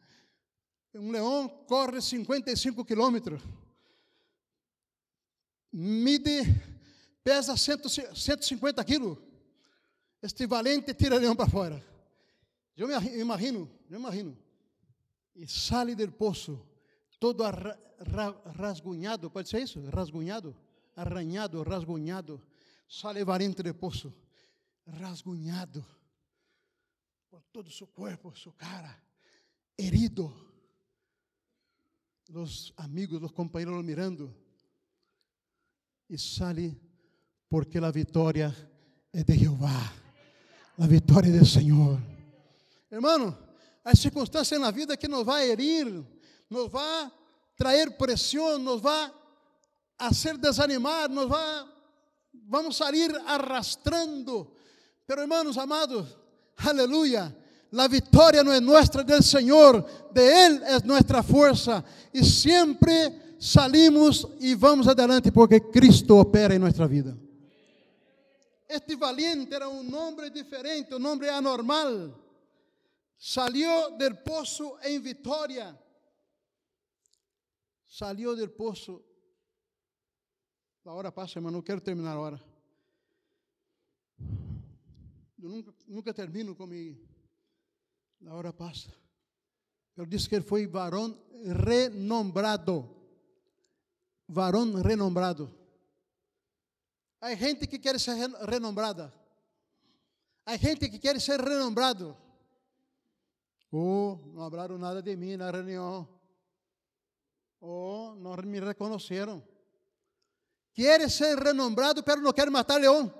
Um leão corre 55 quilômetros, mide, pesa 150 quilos. Este valente tira o leão para fora. Eu me imagino, eu imagino. E sai do poço, todo rasgunhado, pode ser isso? Rasgunhado arranhado, rasguñado, sale variante de poço, rasguñado por todo su cuerpo, su cara, herido. Los amigos, los compañeros lo mirando. E sale porque a vitória é de Jeová. A vitória é do Senhor. Hermano, as circunstâncias na vida que nos vai herir, nos vai trazer pressão, nos vai hacer desanimar, nos va, vamos salir arrastrando. Pero hermanos amados, aleluya, la victoria no es nuestra del Señor, de Él es nuestra fuerza y siempre salimos y vamos adelante porque Cristo opera en nuestra vida. Este valiente era un hombre diferente, un hombre anormal. Salió del pozo en victoria. Salió del pozo a hora passa, irmão, não quero terminar a hora. Eu nunca, termino com me, La hora pasa. Pero dice que fue varón renombrado. Varón renombrado. Hay gente que quiere ser renombrada. Hay gente que quiere ser renombrado. Oh, não hablaram nada de mim na reunião. Oh, não me reconheceram. Quer ser renombrado, pero não quer matar leão.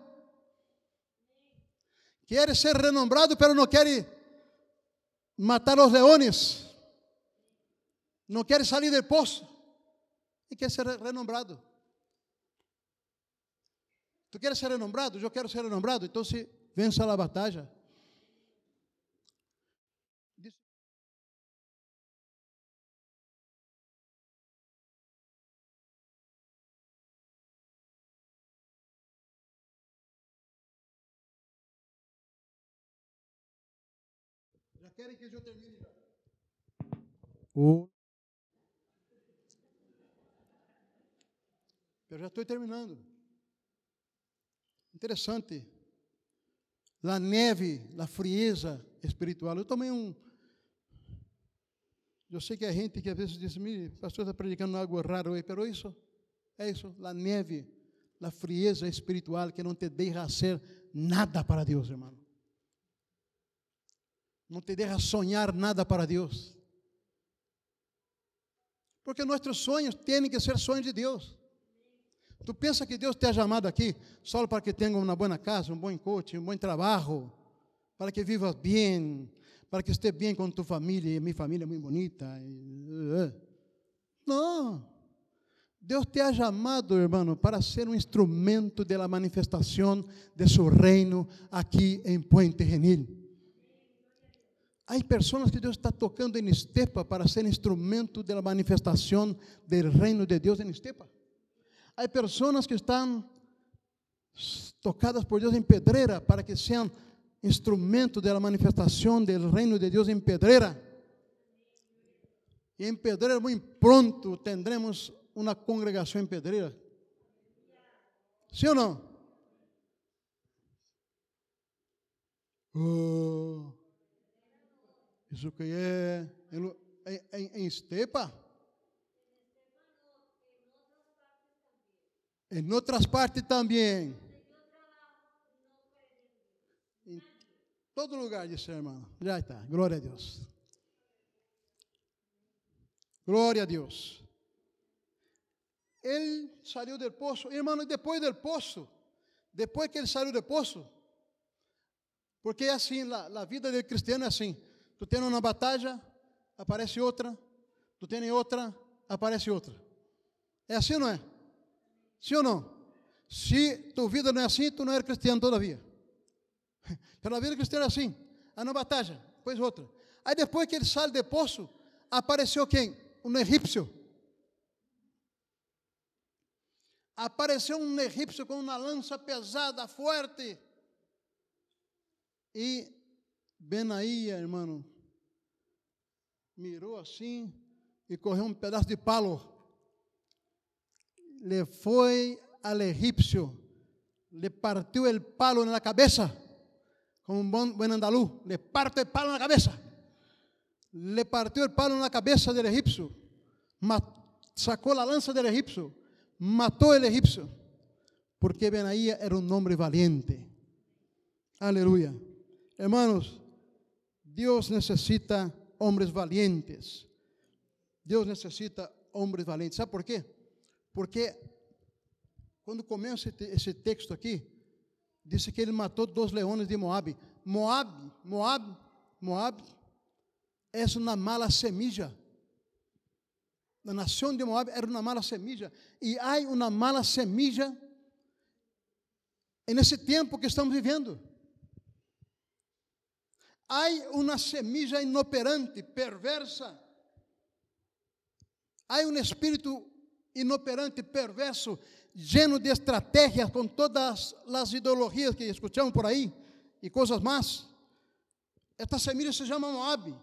Quer ser renombrado, pero não quer matar os leones. Não quer sair do poço. E quer ser renombrado. Tu queres ser renombrado? Eu quero ser renombrado. Então, se vença a batalha. Já querem que eu termine já. Oh. Eu já estou terminando. Interessante. La neve, la frieza espiritual. Eu tomei um. Eu sei que a gente que às vezes diz, o pastor está predicando algo raro aí, pero isso, é isso, la neve, la frieza espiritual que não te deixa ser nada para Deus, irmão. Não te deixa sonhar nada para Deus. Porque nossos sonhos têm que ser sonhos de Deus. Tu pensa que Deus te ha chamado aqui só para que tenha uma boa casa, um bom coche, um bom trabalho, para que vivas bem, para que esteja bem com tu família, e minha família é muito bonita. Não. Deus te ha chamado, irmão, para ser um instrumento da manifestação de seu reino aqui em Puente Genil. Há pessoas que Deus está tocando em estepa para ser instrumento da manifestação do reino de Deus em estepa. Há pessoas que estão tocadas por Deus em pedreira para que sejam instrumento da manifestação do reino de Deus em pedreira. E em pedreira, muito pronto, tendremos uma congregação em pedreira. Sim ou não? Oh. Isso que é em, em, em estepa. Em outras partes também. Em todo lugar, disse a irmã. Já está. Glória a Deus. Glória a Deus. Ele saiu do poço. Irmão, depois do poço, depois que ele saiu do poço, porque é assim, a vida do cristiano é assim. Tu tens uma batalha, aparece outra. Tu tens outra, aparece outra. É assim não é? Sim ou não? Se tua vida não é assim, tu não é cristiano todavia. (laughs) Pela vida cristã é assim. Há uma batalha, depois outra. Aí depois que ele sai do poço, apareceu quem? Um egípcio. Apareceu um egípcio com uma lança pesada, forte. E Benaía, irmão, mirou assim e correu um pedaço de palo. Le foi al egípcio, le partiu o palo na cabeça, como um bom, bom andaluz, le parte o palo na cabeça. Le partiu o palo na cabeça do egípcio, sacou a lança do egípcio, matou o egípcio, porque Benaía era um homem valiente. Aleluia. Hermanos, Deus necessita homens valientes. Deus necessita homens valientes. Sabe por quê? Porque quando começa esse texto aqui, disse que ele matou dois leões de Moab. Moab, Moab, Moab é uma mala semilla. A nação de Moab era uma mala semilla. E há uma mala semilla nesse tempo que estamos vivendo. Há uma semilla inoperante, perversa. Há um espírito inoperante, perverso, lleno de estratégias com todas as ideologias que escutamos por aí e coisas más. Esta semilla se chama Moab.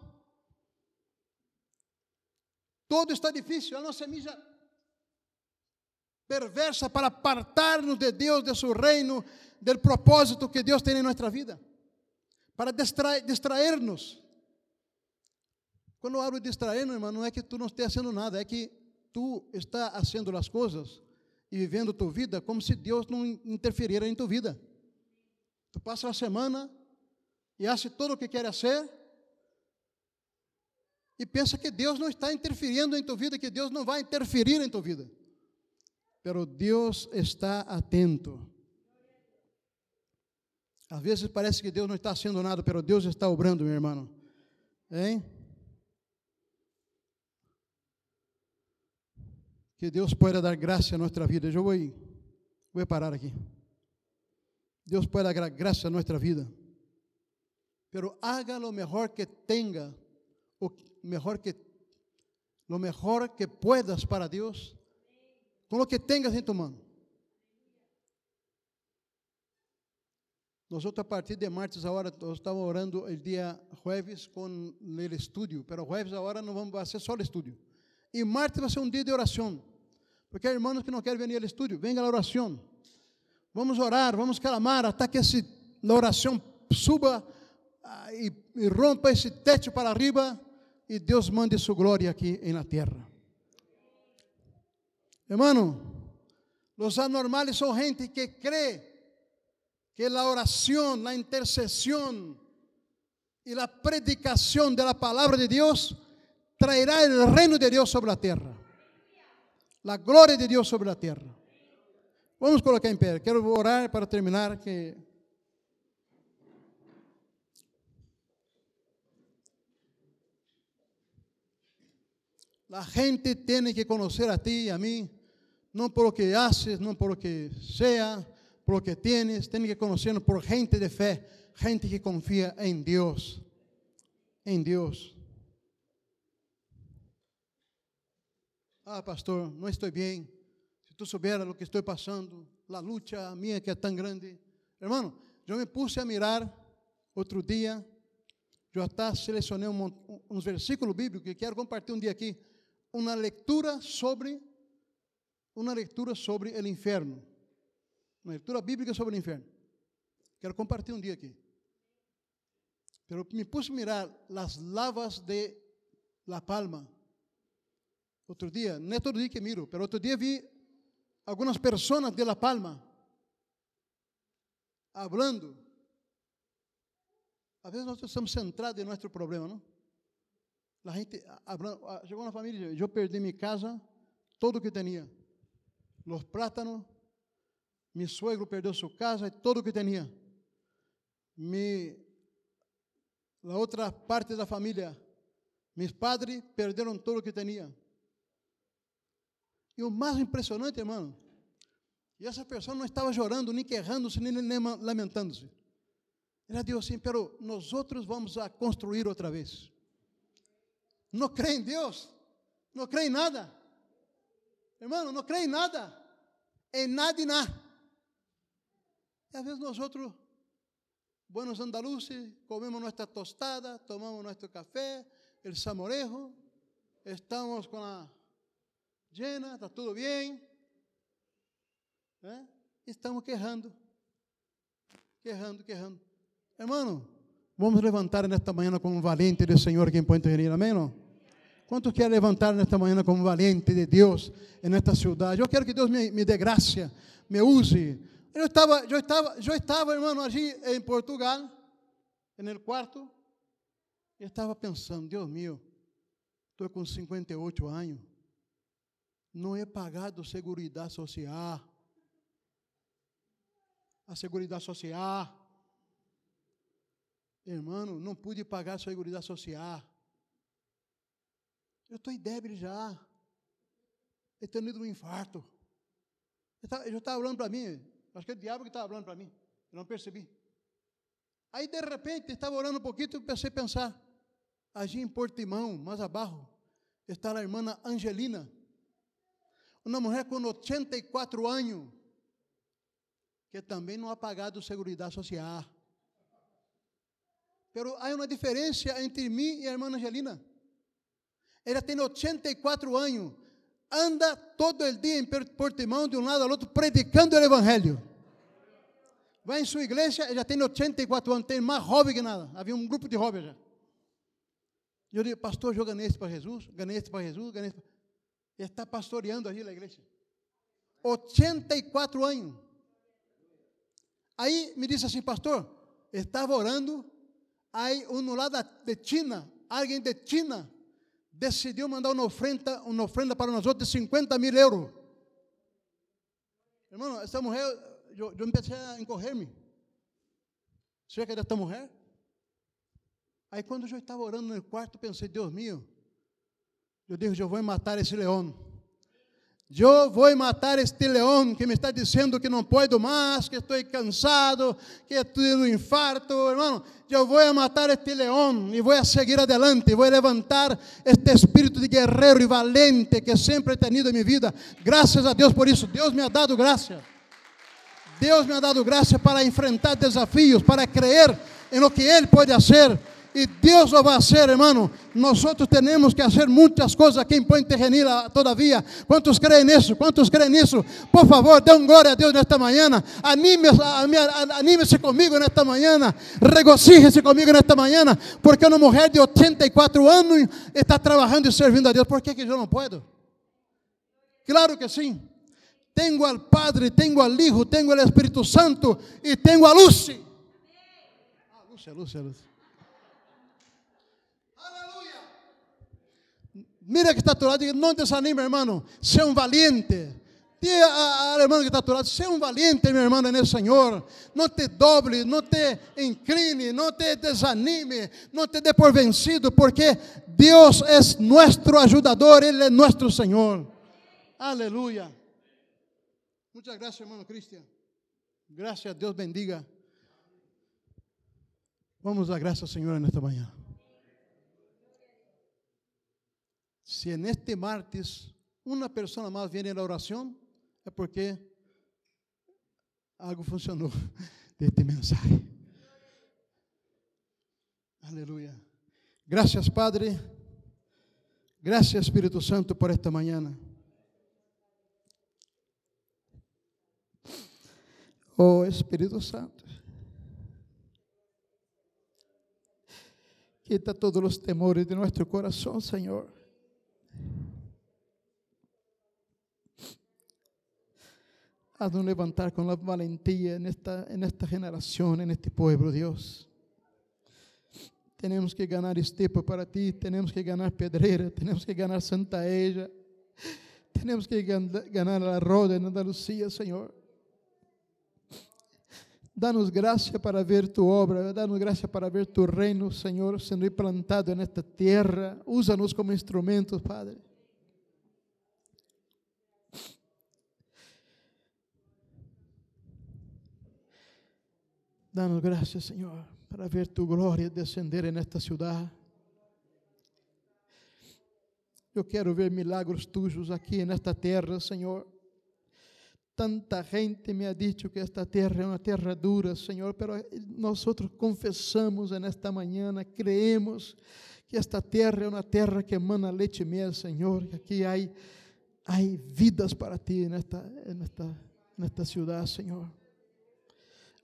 Todo está difícil, é uma semilla perversa para apartar-nos de Deus, de seu reino, do propósito que Deus tem em nossa vida para distraer-nos Quando eu hablo distrair, irmão, não é que tu não esteja fazendo nada, é que tu está fazendo as coisas e vivendo tua vida como se Deus não interferira em tua vida. Tu passa a semana e hace tudo o que quer fazer e pensa que Deus não está interferindo em tua vida, que Deus não vai interferir em tua vida. Pero Deus está atento. Às vezes parece que Deus não está fazendo nada, pero Deus está obrando, meu irmão. Hein? Que Deus pueda dar graça a nossa vida. Eu vou, vou parar aqui. Deus pode dar graça a nossa vida. Pero haga lo mejor que tenga, o mejor que lo mejor que puedas para Deus, com o que tengas em tu mão. Nós a partir de martes agora nós estamos orando o dia jueves com o estúdio, pero jueves agora não vamos vai ser só o estúdio. E martes vai ser um dia de oração. Porque há irmãos que não querem vir ao estúdio, venga a oração. Vamos orar, vamos clamar até que a oração suba ah, e, e rompa esse teto para arriba e Deus mande sua glória aqui na terra. Hermano, os anormales são gente que crê que a oração, a intercessão e a predicação da palavra de Deus traerá o reino de Deus sobre a terra. A glória de Deus sobre a terra. Vamos colocar em pé. Quero orar para terminar que A gente tem que conhecer a ti e a mim, não por o que haces, não por o que seja, por o que tienes, tem que conhecer por gente de fé, gente que confia em Deus. Em Deus. Ah, pastor, não estou bem. Se tu soubera o que estou passando, a luta minha que é tão grande. Hermano, eu me puse a mirar outro dia. Eu até selecionei um, uns versículos bíblicos que quero compartilhar um dia aqui uma leitura sobre uma leitura sobre o inferno. Uma leitura bíblica sobre o inferno. Quero compartilhar um dia aqui. Pero me puse a mirar as lavas de La Palma. Outro dia, não é todo dia que miro, pero outro dia vi algumas pessoas de La Palma hablando. Às vezes nós estamos centrados em nosso problema, não? A gente, chegou na família, eu perdi minha casa, todo o que tinha. Os plátanos, meu suegro perdeu sua casa e todo o que tinha. A outra parte da família, meus padres perderam todo o que tinha. E o mais impressionante, irmão, e essa pessoa não estava chorando, nem querrando-se, nem, lamentando-se. Ela disse assim, pero nós outros vamos a construir outra vez não crê em Deus, não crê em nada. Irmão, não crê em nada, em nada e nada. E às vezes nós outros, buenos andaluces, comemos nossa tostada, tomamos nosso café, el samorejo, estamos com a llena, está tudo bem. ¿eh? Estamos quejando, quejando, quejando. Hermano, vamos levantar nesta manhã como valente do Senhor quem pode intervenir, amém? Quantos querem levantar nesta manhã como valente de Deus nesta cidade? Eu quero que Deus me, me dê graça, me use. Eu estava, eu estava, eu estava, irmão, ali em Portugal, no quarto, e estava pensando, Deus meu, estou com 58 anos, não é pagado Seguridade Social. A Seguridade Social. Irmão, não pude pagar a Seguridade Social. Eu estou débil já. Eu tenho ido um infarto. Ele já estava falando para mim. Acho que é o diabo que estava falando para mim. Eu não percebi. Aí, de repente, estava orando um pouquinho e a pensar. Agi em Portimão, mais abaixo, está a irmã Angelina. Uma mulher com 84 anos, que também não ha pagado Seguridade Social. Pero há uma diferença entre mim e a irmã Angelina. Ela tem 84 anos, anda todo o dia em Portimão, de um lado ao outro, predicando o Evangelho. Vai em sua igreja, ela tem 84 anos, tem mais jovem que nada. Havia um grupo de jovens já. Eu digo, pastor, eu ganhei esse para Jesus, ganhei esse para Jesus, ganhei esse para... Está pastoreando ali na igreja. 84 anos. Aí me disse assim, pastor, estava orando, aí um lá de China, alguém de China, decidiu mandar uma ofrenda, uma ofrenda para nós outros de 50 mil euros. Irmão, essa mulher, eu, eu comecei a encorrer-me. Você quer esta mulher? Aí quando eu estava orando no quarto, pensei, Deus meu, eu digo, eu vou matar esse leão. Eu vou matar este leão que me está dizendo que não pode mais, que estou cansado, que estou no infarto, irmão. Eu vou matar este leão e vou seguir adelante. Vou levantar este espírito de guerreiro e valente que sempre he tenido em minha vida. Graças a Deus por isso. Deus me ha dado graça. Deus me ha dado graça para enfrentar desafios, para crer em lo que Ele pode fazer y Dios lo va a hacer, hermano. Nosotros tenemos que hacer muchas cosas aquí en Puente Genil todavía. ¿Cuántos creen eso? ¿Cuántos creen eso? Por favor, den gloria a Dios en esta mañana. Anímese, conmigo en esta mañana. Regocíjese conmigo en esta. Porque una mujer de 84 años está trabajando y sirviendo a Dios. ¿Por que yo no puedo? Claro que sí. Tengo al Padre, tengo al Hijo, tengo al Espíritu Santo y tengo a Lucy. Ah, Lucy, Lucy, Lucy. Mira que está a tu lado, diga, não desanime, irmão. Seja um valiente. Diga al hermano que está a tu lado, sea un valiente, mi hermano, en el Señor. No te doble, no te incline, no te desanime, no te dé por vencido, porque Dios es nuestro ayudador, Él es nuestro Señor. Aleluya. Muchas gracias, hermano Cristian. Gracias, Dios bendiga. Vamos a gracias, Señor, en esta mañana. Se neste martes uma pessoa mais vier na oração, é porque algo funcionou (laughs) deste mensagem. Aleluia. Graças, Padre. Graças, Espírito Santo, por esta manhã. Oh Espírito Santo, quita todos os temores de nosso coração, Senhor. Haznos levantar con la valentía en esta, en esta generación, en este pueblo, Dios. Tenemos que ganar Estepa para ti, tenemos que ganar Pedreira, tenemos que ganar Santa Ella, tenemos que ganar la Roda en Andalucía, Señor. Danos gracia para ver tu obra, danos gracia para ver tu reino, Señor, sendo implantado en esta tierra. Úsanos como instrumentos, Padre. Danos gracias, Señor, para ver tu gloria descender en esta. Eu quero ver milagros tuyos aqui nesta terra, Senhor. Tanta gente me ha dicho que esta terra é uma terra dura, Senhor, pero nós confessamos nesta manhã, creemos que esta terra é uma terra que emana leite e mel, Senhor, que aqui há, há vidas para ti nesta, nesta, nesta cidade, Senhor.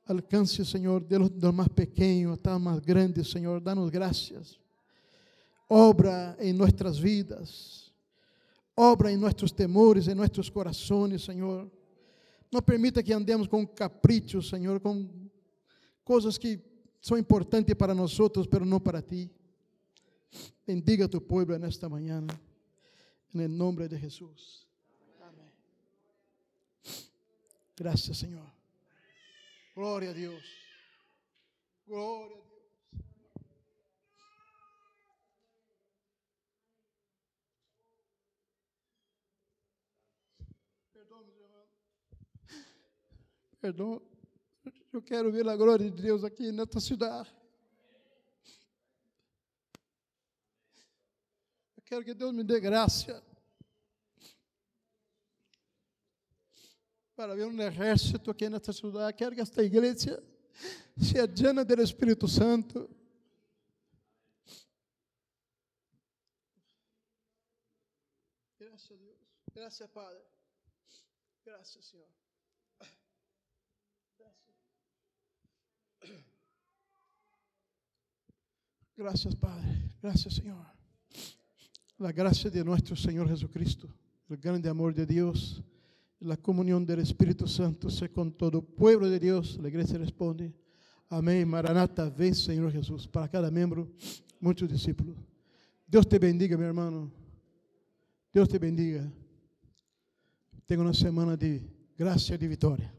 Alcance, Senhor, de los, más pequeños hasta los más grandes, Señor. Danos gracias. Obra en nuestras vidas. Obra en nuestros temores, en nuestros corazones, Señor. Não permita que andemos com caprichos, Senhor, com coisas que são importantes para nós outros, mas não para ti. Bendiga tu povo nesta manhã, em nome de Jesus. Amém. Graças, Senhor. Glória a Deus. Glória a Deus. Perdão, meus irmãos. Perdão. Eu quero ver a glória de Deus aqui nesta cidade. Eu quero que Deus me dê graça para ver um exército aqui nesta cidade. Quero que esta igreja seja llena do Espírito Santo. Graças a Deus. Graças, Padre. Graças, Senhor. Graças. Graças, Padre. Graças, Senhor. la gracia de nuestro Señor Jesucristo, el grande amor de Dios, la comunión del Espíritu Santo sea con todo pueblo de Dios. La iglesia responde, amén, Maranata, ven Señor Jesús. Para cada miembro, muchos discípulos. Dios te bendiga, mi hermano. Dios te bendiga. Tenga una semana de gracia y de victoria.